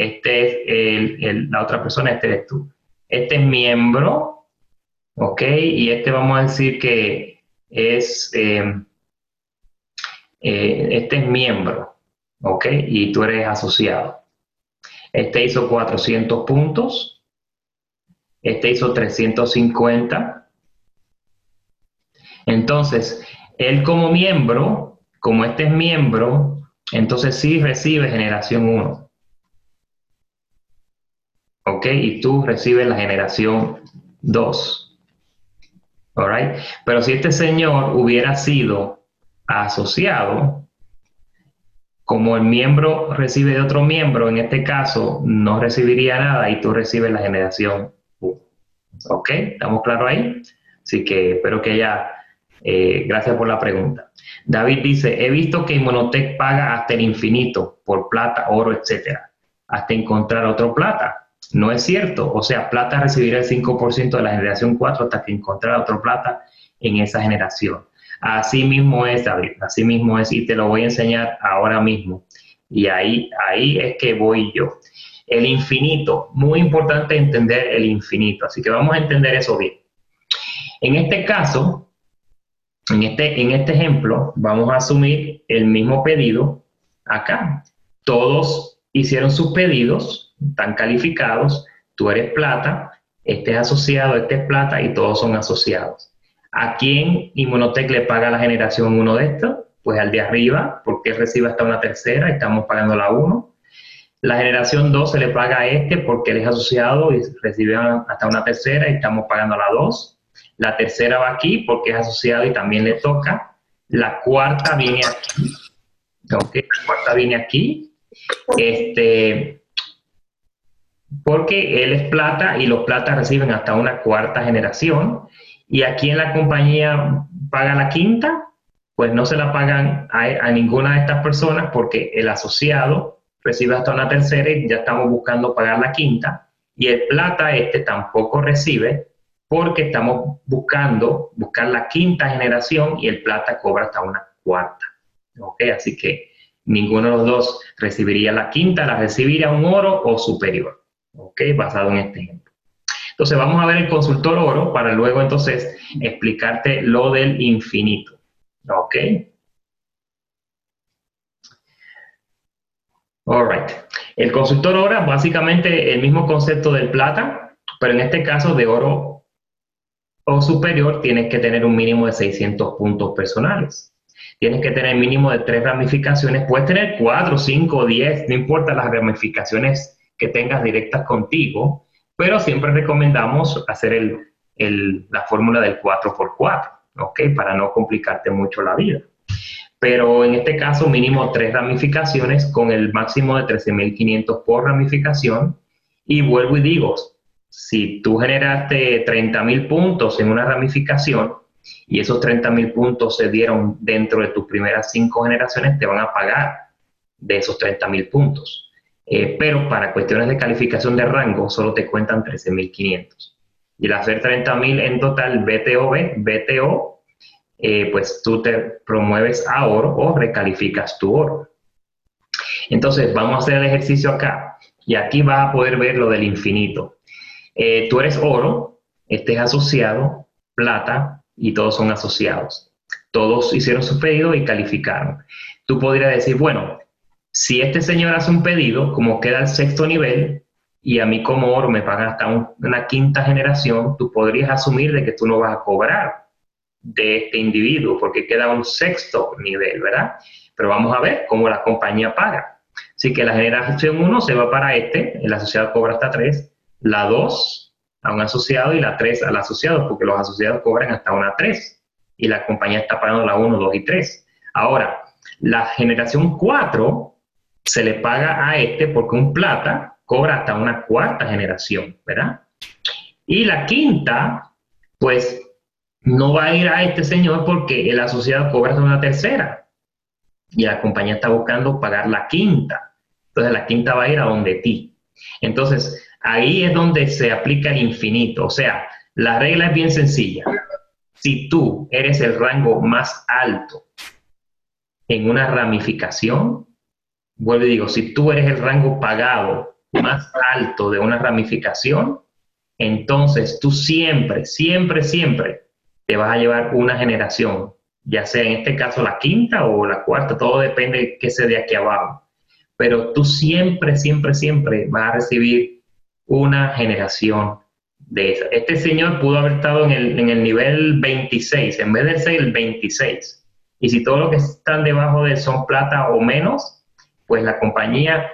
este es la otra persona, este eres tú. Este es miembro, ¿ok? Y este vamos a decir que es... Eh, eh, este es miembro, ¿ok? Y tú eres asociado. Este hizo 400 puntos, este hizo 350. Entonces, él como miembro, como este es miembro, entonces sí recibe generación 1. ¿Ok? Y tú recibes la generación 2. ¿All Pero si este señor hubiera sido asociado, como el miembro recibe de otro miembro, en este caso no recibiría nada y tú recibes la generación ¿Ok? ¿Estamos claros ahí? Así que espero que ya, eh, gracias por la pregunta. David dice, he visto que Inmunotech paga hasta el infinito por plata, oro, etcétera, hasta encontrar otro plata. No es cierto. O sea, plata recibirá el 5% de la generación 4 hasta que encontrara otro plata en esa generación. Así mismo es, David, así mismo es, y te lo voy a enseñar ahora mismo. Y ahí, ahí es que voy yo. El infinito, muy importante entender el infinito, así que vamos a entender eso bien. En este caso, en este, en este ejemplo, vamos a asumir el mismo pedido acá. Todos hicieron sus pedidos, están calificados, tú eres plata, este es asociado, este es plata y todos son asociados. ¿A quién Inmunotech le paga la generación 1 de estos? Pues al de arriba, porque recibe hasta una tercera estamos pagando la 1. La generación 2 se le paga a este porque él es asociado y recibe hasta una tercera y estamos pagando la 2. La tercera va aquí porque es asociado y también le toca. La cuarta viene aquí. La cuarta viene aquí. Este, porque él es plata y los platas reciben hasta una cuarta generación. Y aquí en la compañía paga la quinta, pues no se la pagan a, ninguna de estas personas porque el asociado recibe hasta una tercera y ya estamos buscando pagar la quinta. Y el plata este tampoco recibe porque estamos buscando buscar la quinta generación y el plata cobra hasta una cuarta. ¿Ok? Así que ninguno de los dos recibiría la quinta, la recibiría un oro o superior. ¿Ok? Basado en este ejemplo. Entonces vamos a ver el consultor oro para luego entonces explicarte lo del infinito. ¿Ok? Alright. El consultor oro básicamente el mismo concepto del plata, pero en este caso de oro o superior tienes que tener un mínimo de 600 puntos personales. Tienes que tener mínimo de tres ramificaciones. Puedes tener cuatro, cinco, diez, no importa las ramificaciones que tengas directas contigo pero siempre recomendamos hacer el, la fórmula del 4x4, ¿ok? Para no complicarte mucho la vida. Pero en este caso, mínimo tres ramificaciones con el máximo de 13.500 por ramificación. Y vuelvo y digo, si tú generaste 30.000 puntos en una ramificación y esos 30.000 puntos se dieron dentro de tus primeras cinco generaciones, te van a pagar de esos 30.000 puntos. Eh, pero para cuestiones de calificación de rango solo te cuentan 13.500. Y al hacer 30.000 en total BTO, BTO eh, pues tú te promueves a oro o recalificas tu oro. Entonces, vamos a hacer el ejercicio acá. Y aquí vas a poder ver lo del infinito. Eh, tú eres oro, este es asociado, plata, y todos son asociados. Todos hicieron su pedido y calificaron. Tú podrías decir, bueno, si este señor hace un pedido, como queda el sexto nivel, y a mí como oro me pagan hasta una quinta generación, tú podrías asumir de que tú no vas a cobrar de este individuo porque queda un sexto nivel, ¿verdad? Pero vamos a ver cómo la compañía paga. Así que la generación 1 se va para este, el asociado cobra hasta 3, la 2 a un asociado y la 3 al asociado, porque los asociados cobran hasta una 3 y la compañía está pagando la 1, 2 y 3. Ahora, la generación 4 se le paga a este porque un plata cobra hasta una cuarta generación, ¿verdad? Y la quinta, pues no va a ir a este señor porque el asociado cobra hasta una tercera y la compañía está buscando pagar la quinta. Entonces la quinta va a ir a donde ti. Entonces ahí es donde se aplica el infinito. O sea, la regla es bien sencilla. Si tú eres el rango más alto en una ramificación, vuelvo y digo, si tú eres el rango pagado más alto de una ramificación, entonces tú siempre, siempre, siempre te vas a llevar una generación, ya sea en este caso la quinta o la cuarta, todo depende de qué sea de aquí abajo. Pero tú siempre, siempre, siempre vas a recibir una generación de esa. Este señor pudo haber estado en el, en el nivel 26, en vez de ser el 26. Y si todos los que están debajo de él son plata o menos, pues la compañía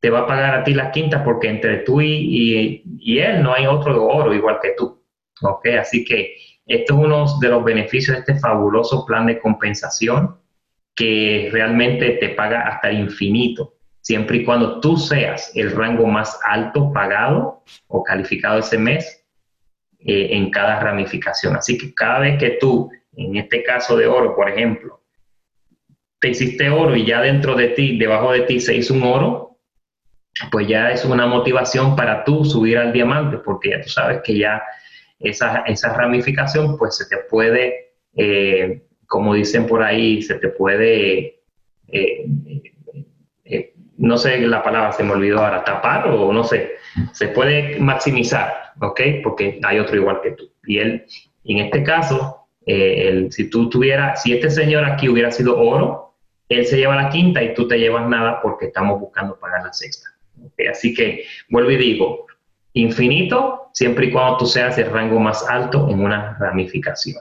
te va a pagar a ti las quintas porque entre tú y, él no hay otro de oro igual que tú. ¿Ok? Así que esto es uno de los beneficios de este fabuloso plan de compensación que realmente te paga hasta el infinito, siempre y cuando tú seas el rango más alto pagado o calificado ese mes eh, en cada ramificación. Así que cada vez que tú, en este caso de oro, por ejemplo, te hiciste oro y ya dentro de ti, debajo de ti se hizo un oro, pues ya es una motivación para tú subir al diamante, porque ya tú sabes que ya esa, ramificación, pues se te puede, eh, como dicen por ahí, se te puede, eh, eh, no sé la palabra, se me olvidó ahora, tapar o no sé, se puede maximizar, ¿ok? Porque hay otro igual que tú. Y él, en este caso, si tú tuvieras, si este señor aquí hubiera sido oro, él se lleva la quinta y tú te llevas nada porque estamos buscando pagar la sexta. Así que vuelvo y digo, infinito siempre y cuando tú seas el rango más alto en una ramificación.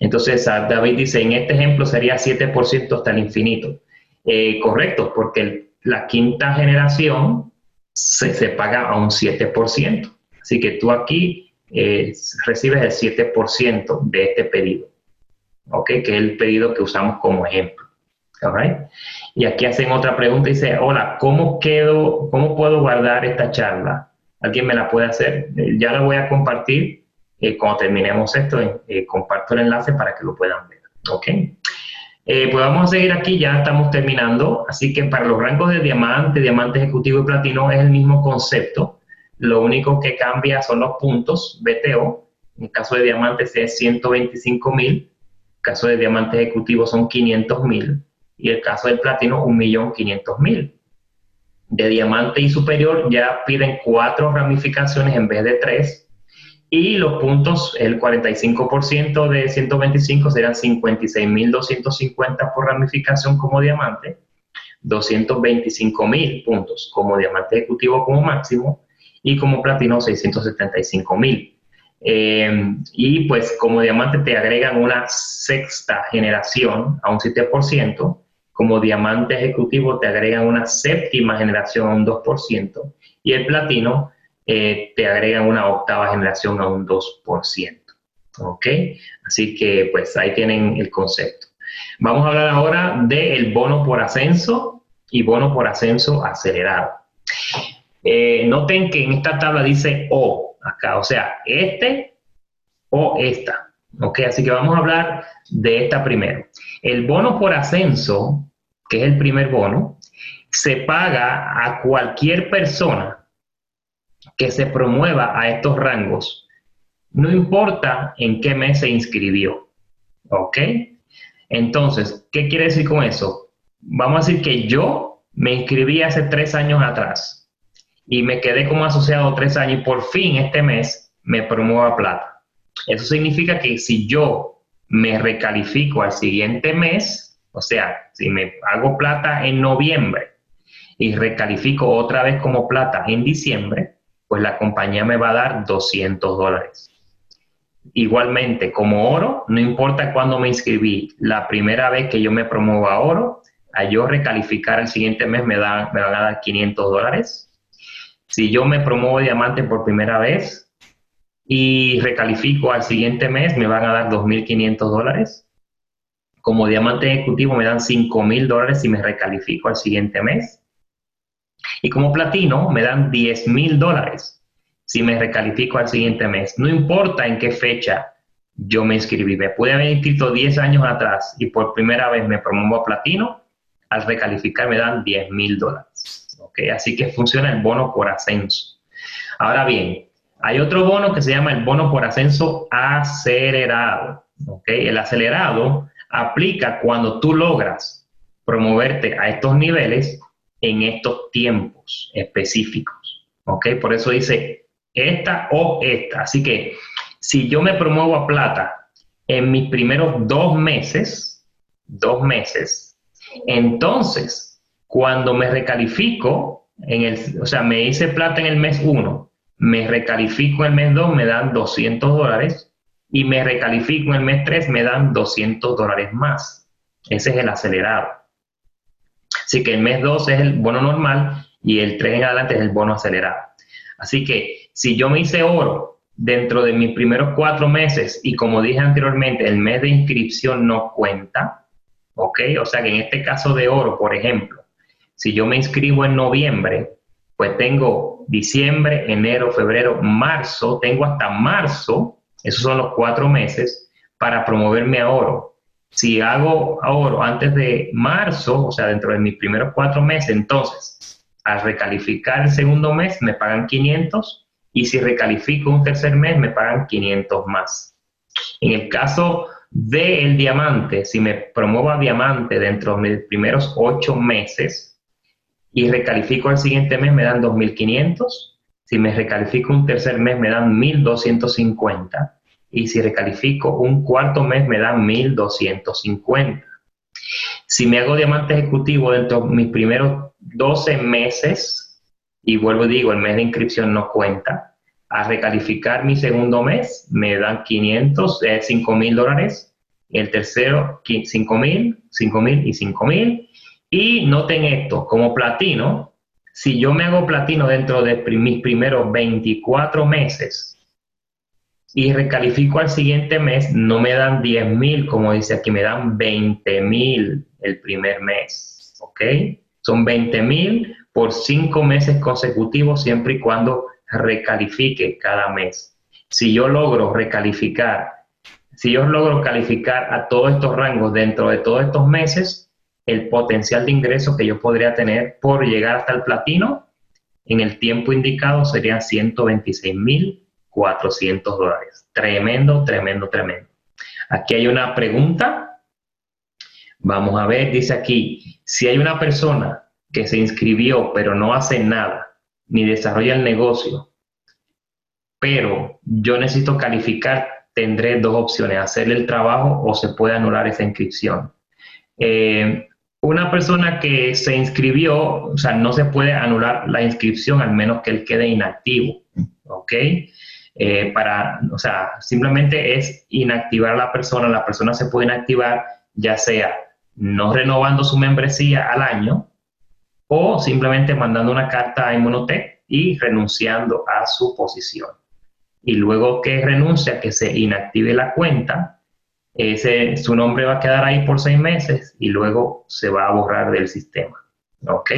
Entonces, David dice, en este ejemplo sería 7% hasta el infinito. Eh, correcto, porque la quinta generación se, paga a un 7%. Así que tú aquí eh, recibes el 7% de este pedido, ¿ok? Que es el pedido que usamos como ejemplo. Y aquí hacen otra pregunta y dice, hola, ¿cómo, quedo, ¿cómo puedo guardar esta charla? ¿Alguien me la puede hacer? Eh, ya la voy a compartir. Eh, cuando terminemos esto, eh, comparto el enlace para que lo puedan ver. ¿Ok? pues vamos a seguir aquí, ya estamos terminando. Así que para los rangos de diamante, diamante ejecutivo y platino es el mismo concepto. Lo único que cambia son los puntos BTO. En el caso de diamantes es 125 mil. En el caso de diamante ejecutivo son 500 mil y el caso del platino 1.500.000. De diamante y superior ya piden cuatro ramificaciones en vez de tres y los puntos, el 45% de 125 serán 56.250 por ramificación como diamante, 225.000 puntos como diamante ejecutivo como máximo y como platino 675.000. Eh, y pues como diamante te agregan una sexta generación a un 7%, como diamante ejecutivo te agregan una séptima generación a un 2% y el platino eh, te agregan una octava generación a un 2%. ¿Ok? Así que pues ahí tienen el concepto. Vamos a hablar ahora del bono por ascenso y bono por ascenso acelerado. Eh, noten que en esta tabla dice O acá, o sea, este o esta. ¿Ok? Así que vamos a hablar de esta primero. El bono por ascenso, que es el primer bono, se paga a cualquier persona que se promueva a estos rangos, no importa en qué mes se inscribió. ¿Ok? Entonces, ¿qué quiere decir con eso? Vamos a decir que yo me inscribí hace tres años atrás y me quedé como asociado tres años y por fin este mes me promuevo a plata. Eso significa que si yo me recalifico al siguiente mes, o sea, si me hago plata en noviembre y recalifico otra vez como plata en diciembre, pues la compañía me va a dar 200 dólares. Igualmente, como oro, no importa cuándo me inscribí, la primera vez que yo me promuevo a oro, a yo recalificar el siguiente mes me, dan, me van a dar 500 dólares. Si yo me promuevo diamante por primera vez, y recalifico al siguiente mes, me van a dar 2.500 dólares. Como diamante ejecutivo me dan 5.000 dólares si me recalifico al siguiente mes. Y como platino me dan 10.000 dólares si me recalifico al siguiente mes. No importa en qué fecha yo me inscribí. Me pude haber inscrito 10 años atrás y por primera vez me promuevo a platino. Al recalificar me dan 10.000 dólares. ¿Okay? Así que funciona el bono por ascenso. Ahora bien, hay otro bono que se llama el bono por ascenso acelerado. ¿okay? El acelerado aplica cuando tú logras promoverte a estos niveles en estos tiempos específicos. Por eso dice esta o esta. Así que si yo me promuevo a plata en mis primeros dos meses, dos meses, entonces cuando me recalifico, en el, o sea, me hice plata en el mes uno, me recalifico el mes 2, me dan 200 dólares y me recalifico el mes 3, me dan 200 dólares más. Ese es el acelerado. Así que el mes 2 es el bono normal y el 3 en adelante es el bono acelerado. Así que si yo me hice oro dentro de mis primeros cuatro meses y como dije anteriormente, el mes de inscripción no cuenta, ¿ok? O sea que en este caso de oro, por ejemplo, si yo me inscribo en noviembre, pues tengo diciembre, enero, febrero, marzo, tengo hasta marzo, esos son los cuatro meses, para promoverme a oro. Si hago oro antes de marzo, o sea, dentro de mis primeros cuatro meses, entonces Al recalificar el segundo mes me pagan 500 y si recalifico un tercer mes me pagan 500 más. En el caso del diamante, si me promuevo a diamante dentro de mis primeros ocho meses y recalifico el siguiente mes me dan 2.500, si me recalifico un tercer mes me dan 1.250 y si recalifico un cuarto mes me dan 1.250. Si me hago diamante ejecutivo dentro de mis primeros 12 meses, y vuelvo y digo, el mes de inscripción no cuenta, a recalificar mi segundo mes me dan 500, eh, 5 mil dólares, el tercero 5 mil, 5 mil y 5 mil. Y noten esto, como platino, si yo me hago platino dentro de mis primeros 24 meses y recalifico al siguiente mes, no me dan 10 mil, como dice aquí, me dan 20 mil el primer mes, ¿ok? Son 20 mil por cinco meses consecutivos siempre y cuando recalifique cada mes. Si yo logro recalificar, si yo logro calificar a todos estos rangos dentro de todos estos meses, el potencial de ingreso que yo podría tener por llegar hasta el platino en el tiempo indicado serían 126.400 dólares. Tremendo, tremendo, tremendo. Aquí hay una pregunta Vamos a ver, dice aquí, si hay una persona que se inscribió pero no hace nada, ni desarrolla el negocio, pero yo necesito calificar, tendré dos opciones, hacerle el trabajo o se puede anular esa inscripción. Eh, una persona que se inscribió, o sea, no se puede anular la inscripción al menos que él quede inactivo, ¿ok? Eh, para, o sea, simplemente es inactivar a la persona, la persona se puede inactivar ya sea no renovando su membresía al año o simplemente mandando una carta a Inmunotech y renunciando a su posición. Y luego que renuncia, que se inactive la cuenta, ese, su nombre va a quedar ahí por seis meses y luego se va a borrar del sistema. ¿Ok?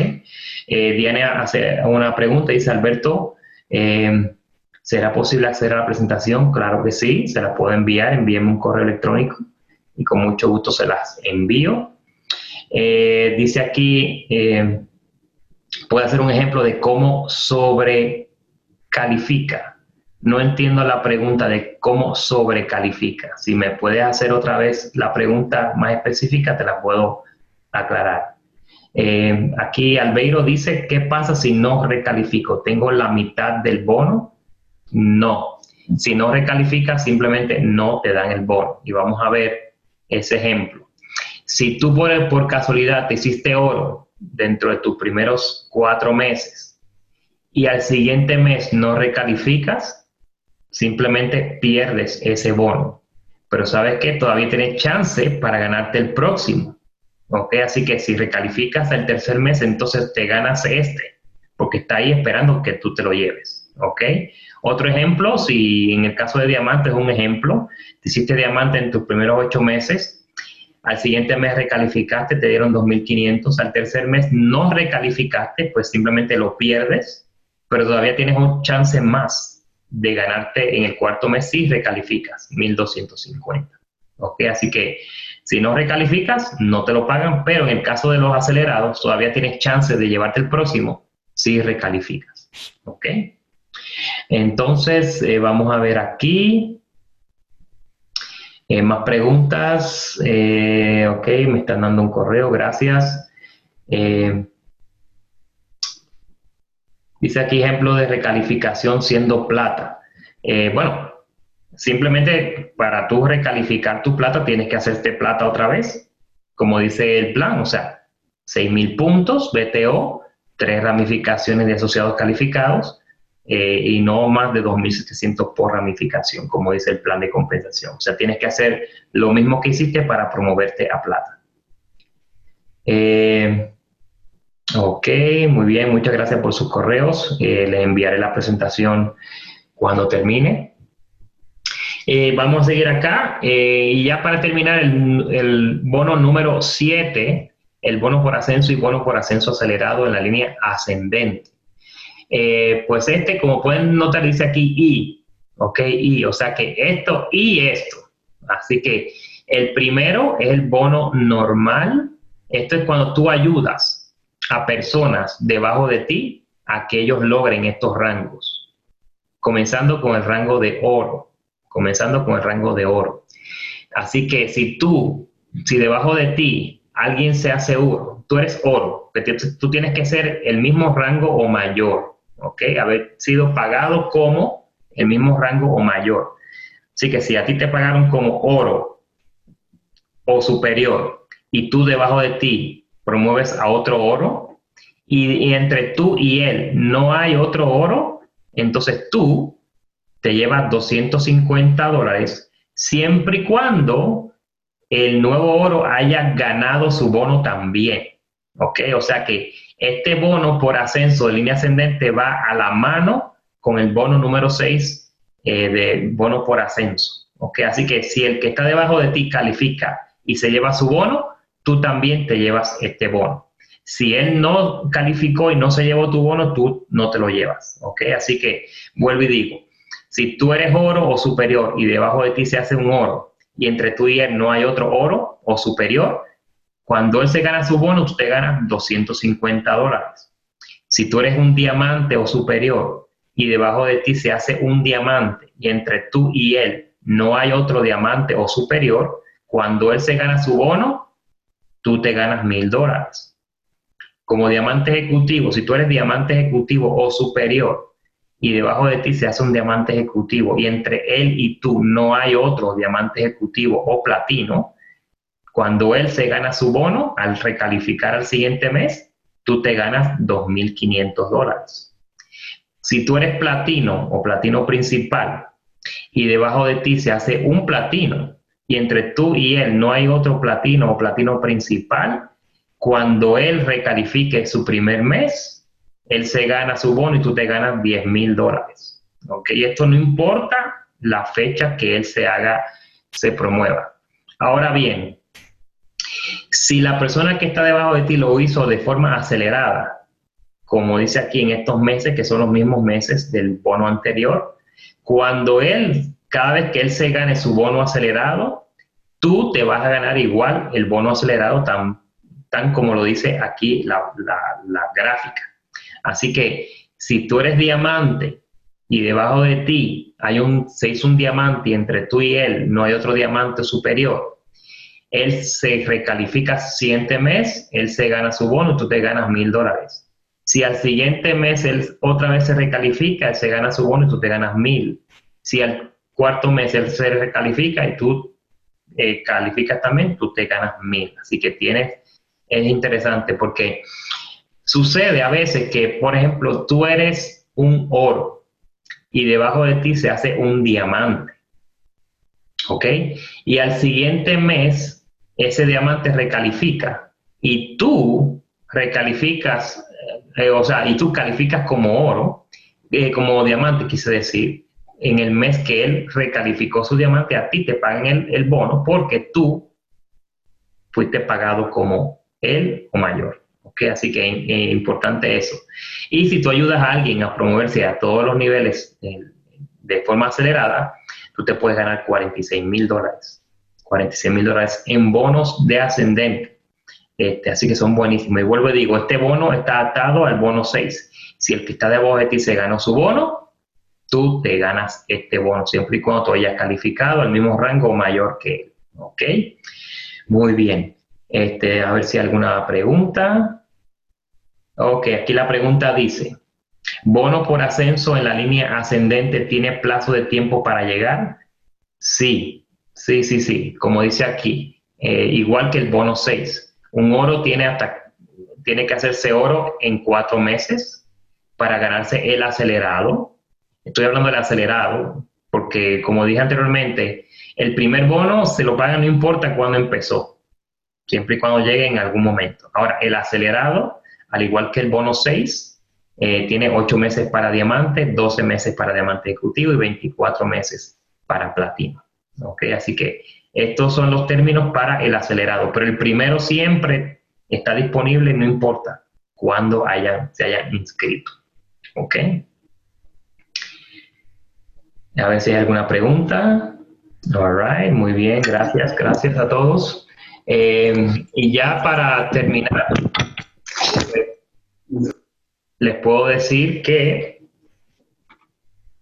Eh, Diana hace una pregunta, dice Alberto, eh, ¿será posible acceder a la presentación? Claro que sí, se la puedo enviar, envíeme un correo electrónico y con mucho gusto se las envío. Eh, dice aquí, eh, puede hacer un ejemplo de cómo sobrecalifica. No entiendo la pregunta de cómo sobrecalifica. Si me puedes hacer otra vez la pregunta más específica, te la puedo aclarar. Eh, aquí Albeiro dice, ¿qué pasa si no recalifico? ¿Tengo la mitad del bono? No. Si no recalifica, simplemente no te dan el bono. Y vamos a ver ese ejemplo. Si tú por, por casualidad te hiciste oro dentro de tus primeros cuatro meses y al siguiente mes no recalificas, simplemente pierdes ese bono. Pero sabes que todavía tienes chance para ganarte el próximo. ¿Ok? Así que si recalificas el tercer mes, entonces te ganas este, porque está ahí esperando que tú te lo lleves. Otro ejemplo, si en el caso de diamante es un ejemplo, te hiciste diamante en tus primeros ocho meses, al siguiente mes recalificaste, te dieron 2.500, al tercer mes no recalificaste, pues simplemente lo pierdes, pero todavía tienes un chance más de ganarte en el cuarto mes si recalificas, 1.250. ¿Ok? Así que si no recalificas, no te lo pagan, pero en el caso de los acelerados, todavía tienes chance de llevarte el próximo si recalificas. ¿Ok? Entonces, eh, vamos a ver aquí. Eh, más preguntas. Eh, ok, me están dando un correo, gracias. Dice aquí ejemplo de recalificación siendo plata. bueno, simplemente para tú recalificar tu plata tienes que hacerte plata otra vez, como dice el plan, o sea, 6.000 puntos, BTO, tres ramificaciones de asociados calificados, eh, y no más de 2.700 por ramificación, como dice el plan de compensación. O sea, tienes que hacer lo mismo que hiciste para promoverte a plata. Eh, ok, muy bien, muchas gracias por sus correos. Eh, les enviaré la presentación cuando termine. vamos a seguir acá. y ya para terminar, el, el bono número 7, el bono por ascenso y bono por ascenso acelerado en la línea ascendente. Eh, pues este, como pueden notar, dice aquí y, ¿ok? Y, o sea que esto y esto. Así que el primero es el bono normal. Esto es cuando tú ayudas a personas debajo de ti a que ellos logren estos rangos, comenzando con el rango de oro, comenzando con el rango de oro. Así que si tú, si debajo de ti alguien se hace oro, tú eres oro, que tú tienes que ser el mismo rango o mayor, ¿ok? Haber sido pagado como el mismo rango o mayor. Así que si a ti te pagaron como oro o superior y tú debajo de ti promueves a otro oro y, entre tú y él no hay otro oro, entonces tú te llevas 250 dólares siempre y cuando el nuevo oro haya ganado su bono también. ¿Ok? O sea que este bono por ascenso de línea ascendente va a la mano con el bono número 6 eh, de bono por ascenso. ¿ok? Así que si el que está debajo de ti califica y se lleva su bono, tú también te llevas este bono. Si él no calificó y no se llevó tu bono, tú no te lo llevas. ¿ok? Así que vuelvo y digo, si tú eres oro o superior y debajo de ti se hace un oro y entre tú y él no hay otro oro o superior, cuando él se gana su bono, usted gana 250 dólares. Si tú eres un diamante o superior y debajo de ti se hace un diamante y entre tú y él no hay otro diamante o superior, cuando él se gana su bono, tú te ganas mil dólares. Como diamante ejecutivo, si tú eres diamante ejecutivo o superior y debajo de ti se hace un diamante ejecutivo y entre él y tú no hay otro diamante ejecutivo o platino, cuando él se gana su bono, al recalificar al siguiente mes, tú te ganas 2.500 dólares. Si tú eres platino o platino principal y debajo de ti se hace un platino y entre tú y él no hay otro platino o platino principal, cuando él recalifique su primer mes, él se gana su bono y tú te ganas 10 mil dólares. ¿ok? Y esto no importa la fecha que él se haga, se promueva. Ahora bien, si la persona que está debajo de ti lo hizo de forma acelerada, como dice aquí, en estos meses, que son los mismos meses del bono anterior, cuando él, cada vez que él se gane su bono acelerado, tú te vas a ganar igual el bono acelerado tan, tan como lo dice aquí la, gráfica. Así que si tú eres diamante y debajo de ti hay un, se hizo un diamante y entre tú y él no hay otro diamante superior, él se recalifica siguiente mes, él se gana su bono, tú te ganas mil dólares. Si al siguiente mes él otra vez se recalifica, él se gana su bono y tú te ganas mil. Si al cuarto mes él se recalifica y tú eh, calificas también, tú te ganas mil. Así que tienes, es interesante porque sucede a veces que, por ejemplo, tú eres un oro y debajo de ti se hace un diamante. ¿Ok? Y al siguiente mes ese diamante recalifica y tú recalificas eh, o sea, y tú calificas como oro, eh, como diamante, quise decir, en el mes que él recalificó su diamante, a ti te pagan el, bono porque tú fuiste pagado como él o mayor. ¿ok? Así que es eh, importante eso. Y si tú ayudas a alguien a promoverse a todos los niveles de forma acelerada, tú te puedes ganar 46 mil dólares. 46 mil dólares en bonos de ascendente. Este, así que son buenísimos. Y vuelvo y digo, este bono está atado al bono 6. Si el que está debajo de ti se ganó su bono, tú te ganas este bono, siempre y cuando tú hayas calificado al mismo rango o mayor que él. ¿Ok? Muy bien. Este, a ver si hay alguna pregunta. Ok, aquí la pregunta dice, ¿bono por ascenso en la línea ascendente tiene plazo de tiempo para llegar? Sí, sí, sí, sí, como dice aquí, eh, igual que el bono 6. Un oro tiene hasta tiene que hacerse oro en cuatro meses para ganarse el acelerado. Estoy hablando del acelerado, porque como dije anteriormente, el primer bono se lo pagan no importa cuándo empezó, siempre y cuando llegue en algún momento. Ahora, el acelerado, al igual que el bono 6, eh, tiene ocho meses para diamante, 12 meses para diamante ejecutivo y 24 meses para platino. ¿ok? Así que estos son los términos para el acelerado, pero el primero siempre está disponible, no importa cuándo haya, se haya inscrito. A ver si hay alguna pregunta. All right, muy bien, gracias, gracias a todos. Eh, y ya para terminar, les puedo decir que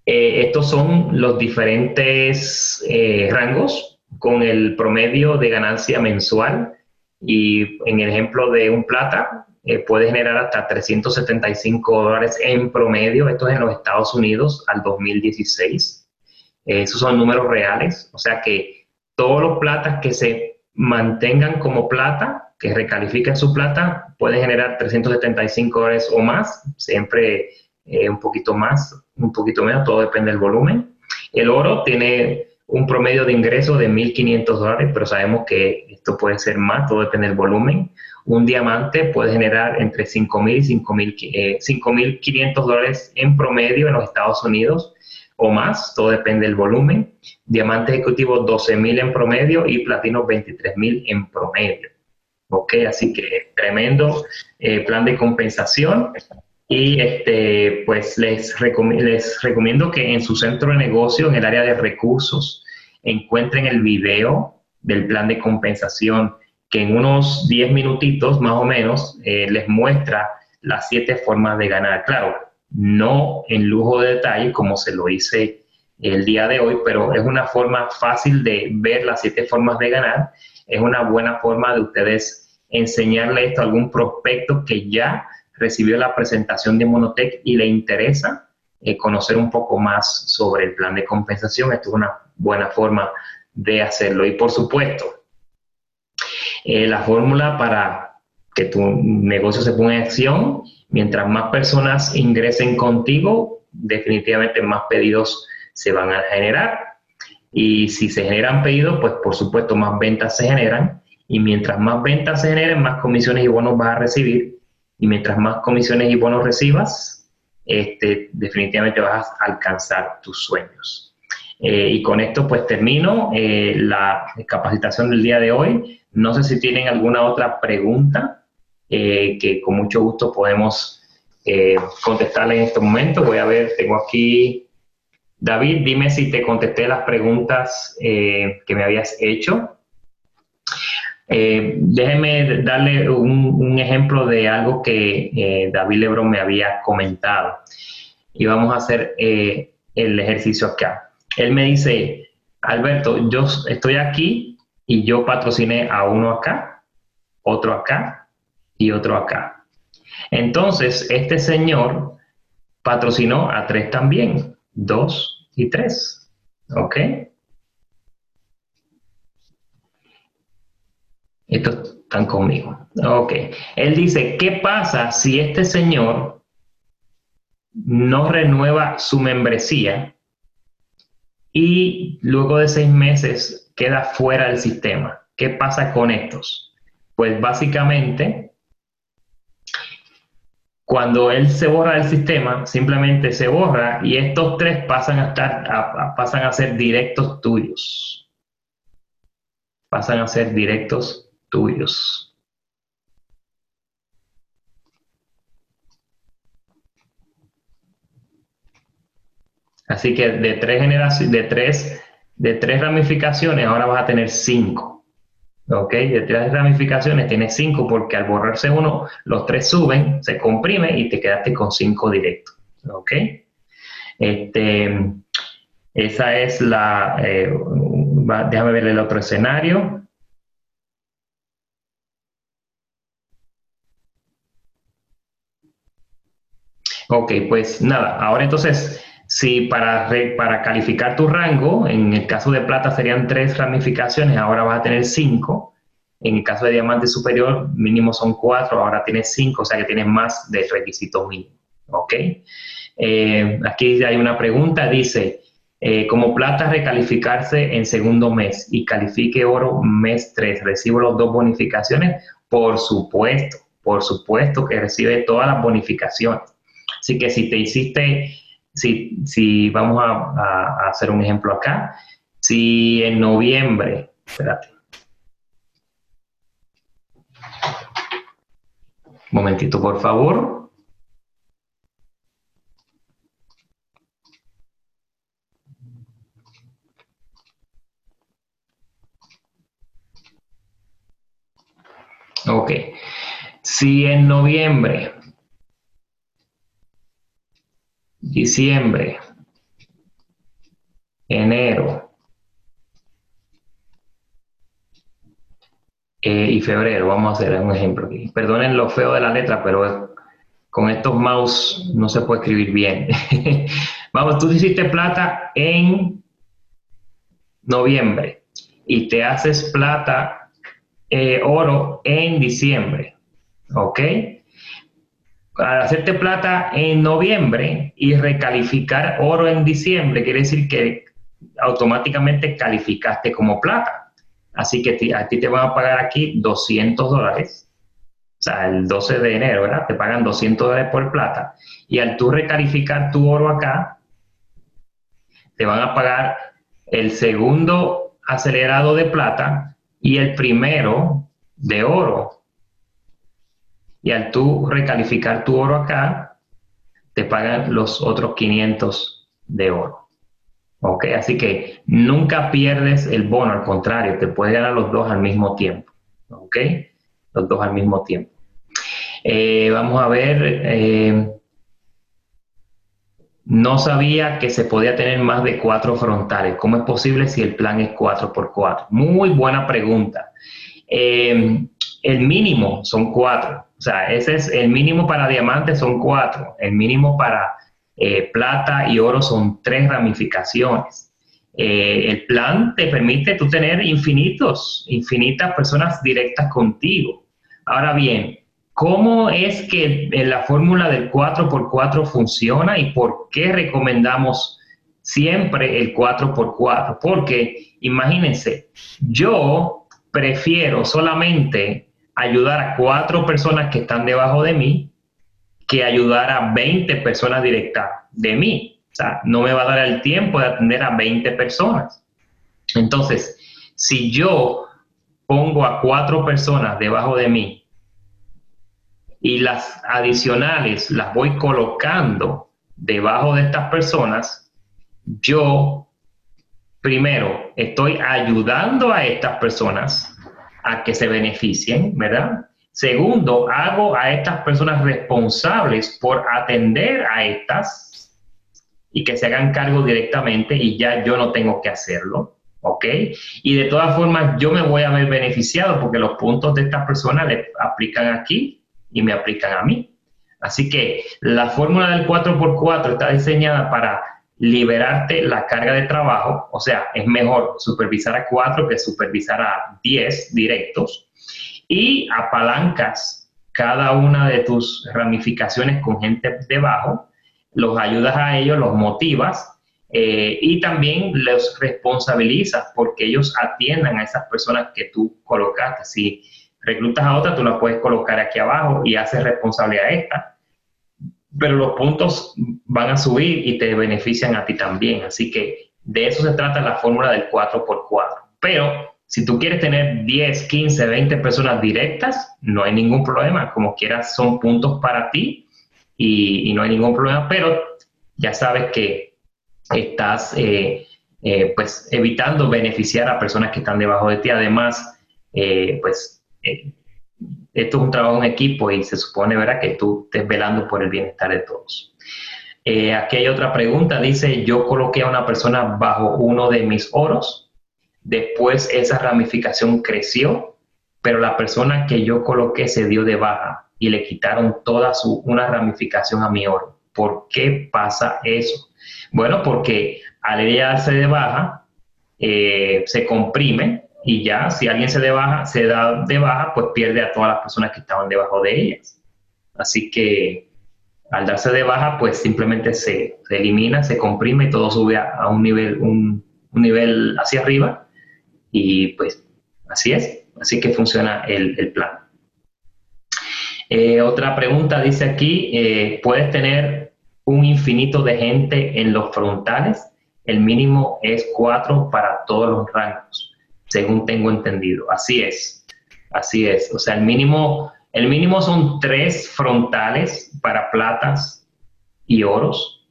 eh, estos son los diferentes eh, rangos con el promedio de ganancia mensual y en el ejemplo de un plata puede generar hasta 375 dólares en promedio, esto es en los Estados Unidos al 2016. Esos son números reales, o sea que todos los platas que se mantengan como plata, que recalifiquen su plata, pueden generar 375 dólares o más, siempre un poquito más, un poquito menos, todo depende del volumen. El oro tiene un promedio de ingreso de 1.500 dólares, pero sabemos que esto puede ser más, todo depende del volumen. Un diamante puede generar entre 5.000 y 5.500 eh, dólares en promedio en los Estados Unidos o más, todo depende del volumen. Diamante ejecutivo 12.000 en promedio y platino 23.000 en promedio. Ok, así que tremendo eh, plan de compensación. Y este, pues les, les recomiendo que en su centro de negocio, en el área de recursos, encuentren el video del plan de compensación que en unos 10 minutitos más o menos eh, les muestra las siete formas de ganar. Claro, no en lujo de detalle como se lo hice el día de hoy, pero es una forma fácil de ver las siete formas de ganar. Es una buena forma de ustedes enseñarle esto a algún prospecto que ya recibió la presentación de Monotech y le interesa eh, conocer un poco más sobre el plan de compensación, esto es una buena forma de hacerlo. Y por supuesto, eh, la fórmula para que tu negocio se ponga en acción, mientras más personas ingresen contigo, definitivamente más pedidos se van a generar. Y si se generan pedidos, pues por supuesto más ventas se generan. Y mientras más ventas se generen, más comisiones y bonos vas a recibir y mientras más comisiones y bonos recibas, este, definitivamente vas a alcanzar tus sueños. Eh, y con esto pues termino eh, la capacitación del día de hoy. No sé si tienen alguna otra pregunta eh, que con mucho gusto podemos contestarle en este momento. Voy a ver, tengo aquí, David, dime si te contesté las preguntas que me habías hecho. Eh, déjeme darle un, ejemplo de algo que eh, David Lebron me había comentado. Y vamos a hacer eh, el ejercicio acá. Él me dice, Alberto, yo estoy aquí y yo patrociné a uno acá, otro acá y otro acá. Entonces, este señor patrocinó a tres también, dos y tres. ¿Ok? Estos están conmigo. Ok. Él dice, ¿qué pasa si este señor no renueva su membresía y luego de seis meses queda fuera del sistema? ¿Qué pasa con estos? Pues básicamente, cuando él se borra del sistema, simplemente se borra y estos tres pasan a, estar, pasan a ser directos tuyos. Pasan a ser directos tuyos. Así que de tres generaciones, de tres, de tres ramificaciones, ahora vas a tener cinco. ¿Ok? De ramificaciones tienes cinco porque al borrarse uno, los tres suben, se comprime y te quedaste con cinco directos. ¿Ok? Este, esa es la, eh, déjame ver el otro escenario. Ok, pues nada, ahora entonces, si para, para calificar tu rango, en el caso de plata serían tres ramificaciones, ahora vas a tener cinco. En el caso de diamante superior, mínimo son cuatro, ahora tienes cinco, o sea que tienes más de requisito mínimo. ¿Ok? Eh, aquí hay una pregunta, dice, eh, como plata recalificarse en segundo mes y califique oro mes 3, ¿recibo las dos bonificaciones? Por supuesto, por supuesto que recibe todas las bonificaciones. Así que si te hiciste, si, si vamos a, hacer un ejemplo acá, si en noviembre, momentito, por favor. Ok. Si en noviembre diciembre, enero eh, y febrero. Vamos a hacer un ejemplo aquí. Perdonen lo feo de la letra, pero con estos mouse no se puede escribir bien. Vamos, tú hiciste plata en noviembre y te haces plata, eh, oro en diciembre. ¿Ok? Al hacerte plata en noviembre y recalificar oro en diciembre, quiere decir que automáticamente calificaste como plata. Así que a ti te van a pagar aquí 200 dólares. O sea, el 12 de enero, ¿verdad? Te pagan 200 dólares por plata. Y al tú recalificar tu oro acá, te van a pagar el segundo acelerado de plata y el primero de oro y al tú recalificar tu oro acá, te pagan los otros 500 de oro. ¿Ok? Así que nunca pierdes el bono, al contrario, te puedes ganar los dos al mismo tiempo. ¿Ok? Los dos al mismo tiempo. Eh, vamos a ver. Eh, no sabía que se podía tener más de cuatro frontales. ¿Cómo es posible si el plan es 4x4? Muy buena pregunta. Eh, el mínimo son cuatro. O sea, ese es el mínimo para diamantes son cuatro. El mínimo para eh, plata y oro son tres ramificaciones. Eh, el plan te permite tú tener infinitos, infinitas personas directas contigo. Ahora bien, ¿cómo es que la fórmula del 4x4 funciona y por qué recomendamos siempre el 4x4? Porque imagínense, yo prefiero solamente ayudar a cuatro personas que están debajo de mí que ayudar a 20 personas directas de mí. O sea, no me va a dar el tiempo de atender a 20 personas. Entonces, si yo pongo a cuatro personas debajo de mí y las adicionales las voy colocando debajo de estas personas, yo primero estoy ayudando a estas personas a que se beneficien, ¿verdad? Segundo, hago a estas personas responsables por atender a estas y que se hagan cargo directamente y ya yo no tengo que hacerlo, ¿ok? Y de todas formas yo me voy a ver beneficiado porque los puntos de estas personas le aplican aquí y me aplican a mí. Así que la fórmula del 4x4 está diseñada para liberarte la carga de trabajo, o sea, es mejor supervisar a cuatro que supervisar a diez directos y apalancas cada una de tus ramificaciones con gente debajo, los ayudas a ellos, los motivas eh, y también los responsabilizas porque ellos atiendan a esas personas que tú colocaste. Si reclutas a otra, tú la puedes colocar aquí abajo y haces responsable a esta pero los puntos van a subir y te benefician a ti también. Así que de eso se trata la fórmula del 4x4. Pero si tú quieres tener 10, 15, 20 personas directas, no hay ningún problema. Como quieras, son puntos para ti y, no hay ningún problema. Pero ya sabes que estás eh, eh, pues evitando beneficiar a personas que están debajo de ti. Además, eh, pues esto es un trabajo en equipo y se supone, ¿verdad?, que tú estés velando por el bienestar de todos. Eh, aquí hay otra pregunta, dice, yo coloqué a una persona bajo uno de mis oros, después esa ramificación creció, pero la persona que yo coloqué se dio de baja y le quitaron toda su, una ramificación a mi oro. ¿Por qué pasa eso? Bueno, porque al ella darse de baja, eh, se comprime y ya si alguien se, de baja, se da de baja, pues pierde a todas las personas que estaban debajo de ellas. Así que al darse de baja, pues simplemente se, elimina, se comprime y todo sube a, un, nivel, un, nivel hacia arriba y pues así es, así que funciona el, plan. Eh, otra pregunta dice aquí, eh, ¿puedes tener un infinito de gente en los frontales? El mínimo es cuatro para todos los rangos según tengo entendido. Así es, así es. O sea, el mínimo, el mínimo son tres frontales para platas y oros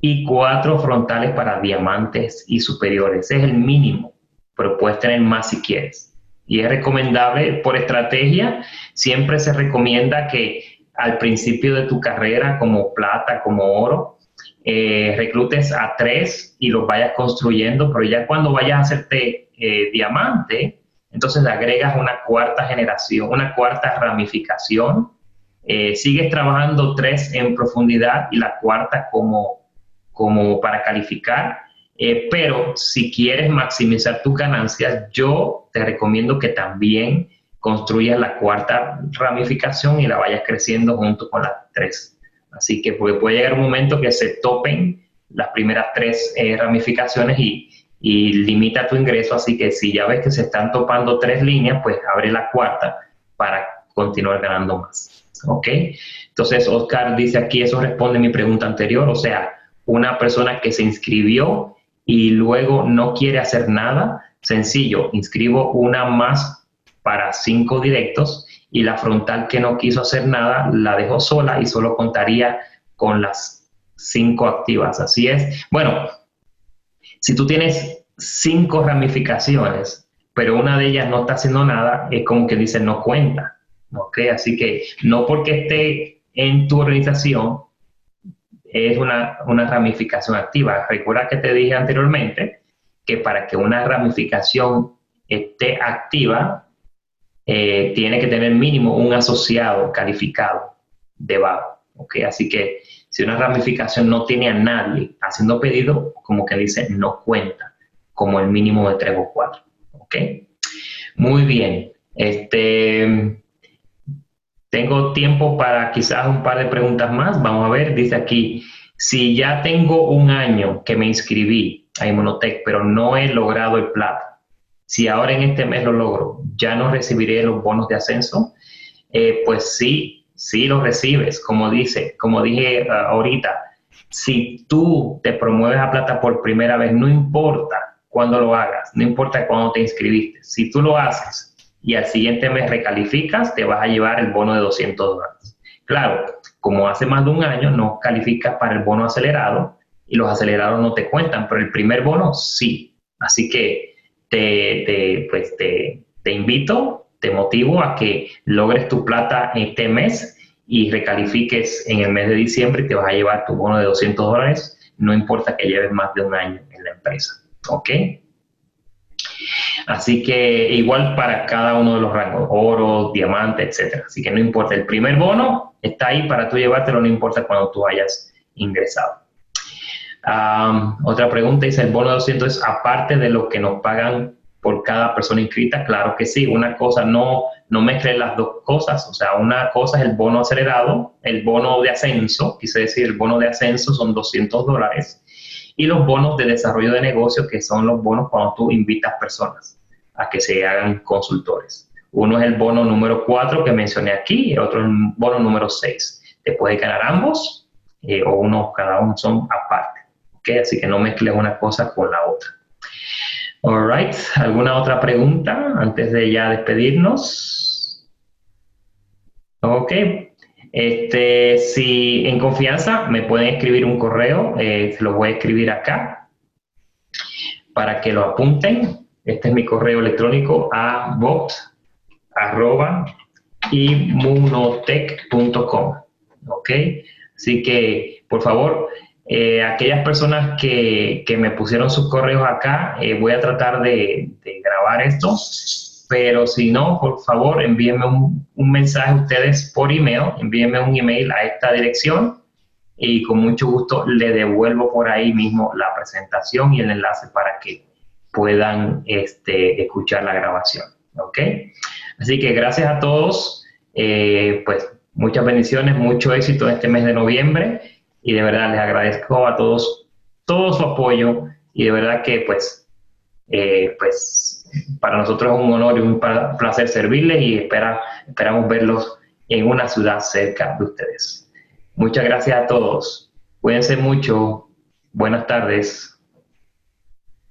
y cuatro frontales para diamantes y superiores. Es el mínimo, pero puedes tener más si quieres. Y es recomendable por estrategia, siempre se recomienda que al principio de tu carrera como plata, como oro, eh, reclutes a tres y los vayas construyendo, pero ya cuando vayas a hacerte eh, diamante, entonces agregas una cuarta generación, una cuarta ramificación, eh, sigues trabajando tres en profundidad y la cuarta como, como para calificar, pero si quieres maximizar tus ganancias, yo te recomiendo que también construyas la cuarta ramificación y la vayas creciendo junto con las tres. Así que puede, llegar un momento que se topen las primeras tres eh, ramificaciones y, y, limita tu ingreso. Así que si ya ves que se están topando tres líneas, pues abre la cuarta para continuar ganando más. ¿Ok? Entonces, Oscar dice aquí, eso responde a mi pregunta anterior. O sea, una persona que se inscribió y luego no quiere hacer nada, sencillo, inscribo una más para cinco directos y la frontal que no quiso hacer nada la dejó sola y solo contaría con las cinco activas. Así es. Bueno, si tú tienes cinco ramificaciones, pero una de ellas no está haciendo nada, es como que dice no cuenta. ¿Ok? Así que no porque esté en tu organización es una, una ramificación activa. Recuerda que te dije anteriormente que para que una ramificación esté activa, eh, tiene que tener mínimo un asociado calificado debajo. ¿okay? Así que si una ramificación no tiene a nadie haciendo pedido, como que dice, no cuenta como el mínimo de tres o cuatro. ¿okay? Muy bien. Este, tengo tiempo para quizás un par de preguntas más. Vamos a ver, dice aquí, si ya tengo un año que me inscribí a Inmunotech, pero no he logrado el plata, si ahora en este mes lo logro, ya no recibiré los bonos de ascenso, eh, pues sí, sí los recibes, como dice, como dije ah, ahorita, si tú te promueves a plata por primera vez, no importa cuándo lo hagas, no importa cuándo te inscribiste, si tú lo haces y al siguiente mes recalificas, te vas a llevar el bono de 200 dólares. Claro, como hace más de un año no calificas para el bono acelerado y los acelerados no te cuentan, pero el primer bono sí. Así que te, pues te, invito, te motivo a que logres tu plata este mes y recalifiques en el mes de diciembre te vas a llevar tu bono de 200 dólares, no importa que lleves más de un año en la empresa. ¿Ok? Así que igual para cada uno de los rangos, oro, diamante, etcétera. Así que no importa, el primer bono está ahí para tú llevártelo, no importa cuando tú hayas ingresado otra pregunta dice, ¿el bono de 200 es aparte de lo que nos pagan por cada persona inscrita? Claro que sí, una cosa, no, no mezclen las dos cosas, o sea, una cosa es el bono acelerado, el bono de ascenso, quise decir, el bono de ascenso son 200 dólares, y los bonos de desarrollo de negocio, que son los bonos cuando tú invitas personas a que se hagan consultores. Uno es el bono número 4 que mencioné aquí, y el otro es el bono número 6. Te puedes ganar ambos eh, o uno, cada uno son aparte. Así que no mezcles una cosa con la otra. All ¿alguna otra pregunta antes de ya despedirnos? Ok. Este, si en confianza me pueden escribir un correo, eh, lo voy a escribir acá para que lo apunten. Este es mi correo electrónico a bot arroba Ok, así que por favor eh, aquellas personas que, que, me pusieron sus correos acá, eh, voy a tratar de, grabar esto, pero si no, por favor, envíenme un, mensaje a ustedes por email, envíenme un email a esta dirección y con mucho gusto le devuelvo por ahí mismo la presentación y el enlace para que puedan este, escuchar la grabación. ¿Ok? Así que gracias a todos, eh, pues muchas bendiciones, mucho éxito este mes de noviembre y de verdad les agradezco a todos todo su apoyo y de verdad que pues, eh, pues para nosotros es un honor y un placer servirles y espera, esperamos verlos en una ciudad cerca de ustedes. Muchas gracias a todos. Cuídense mucho. Buenas tardes.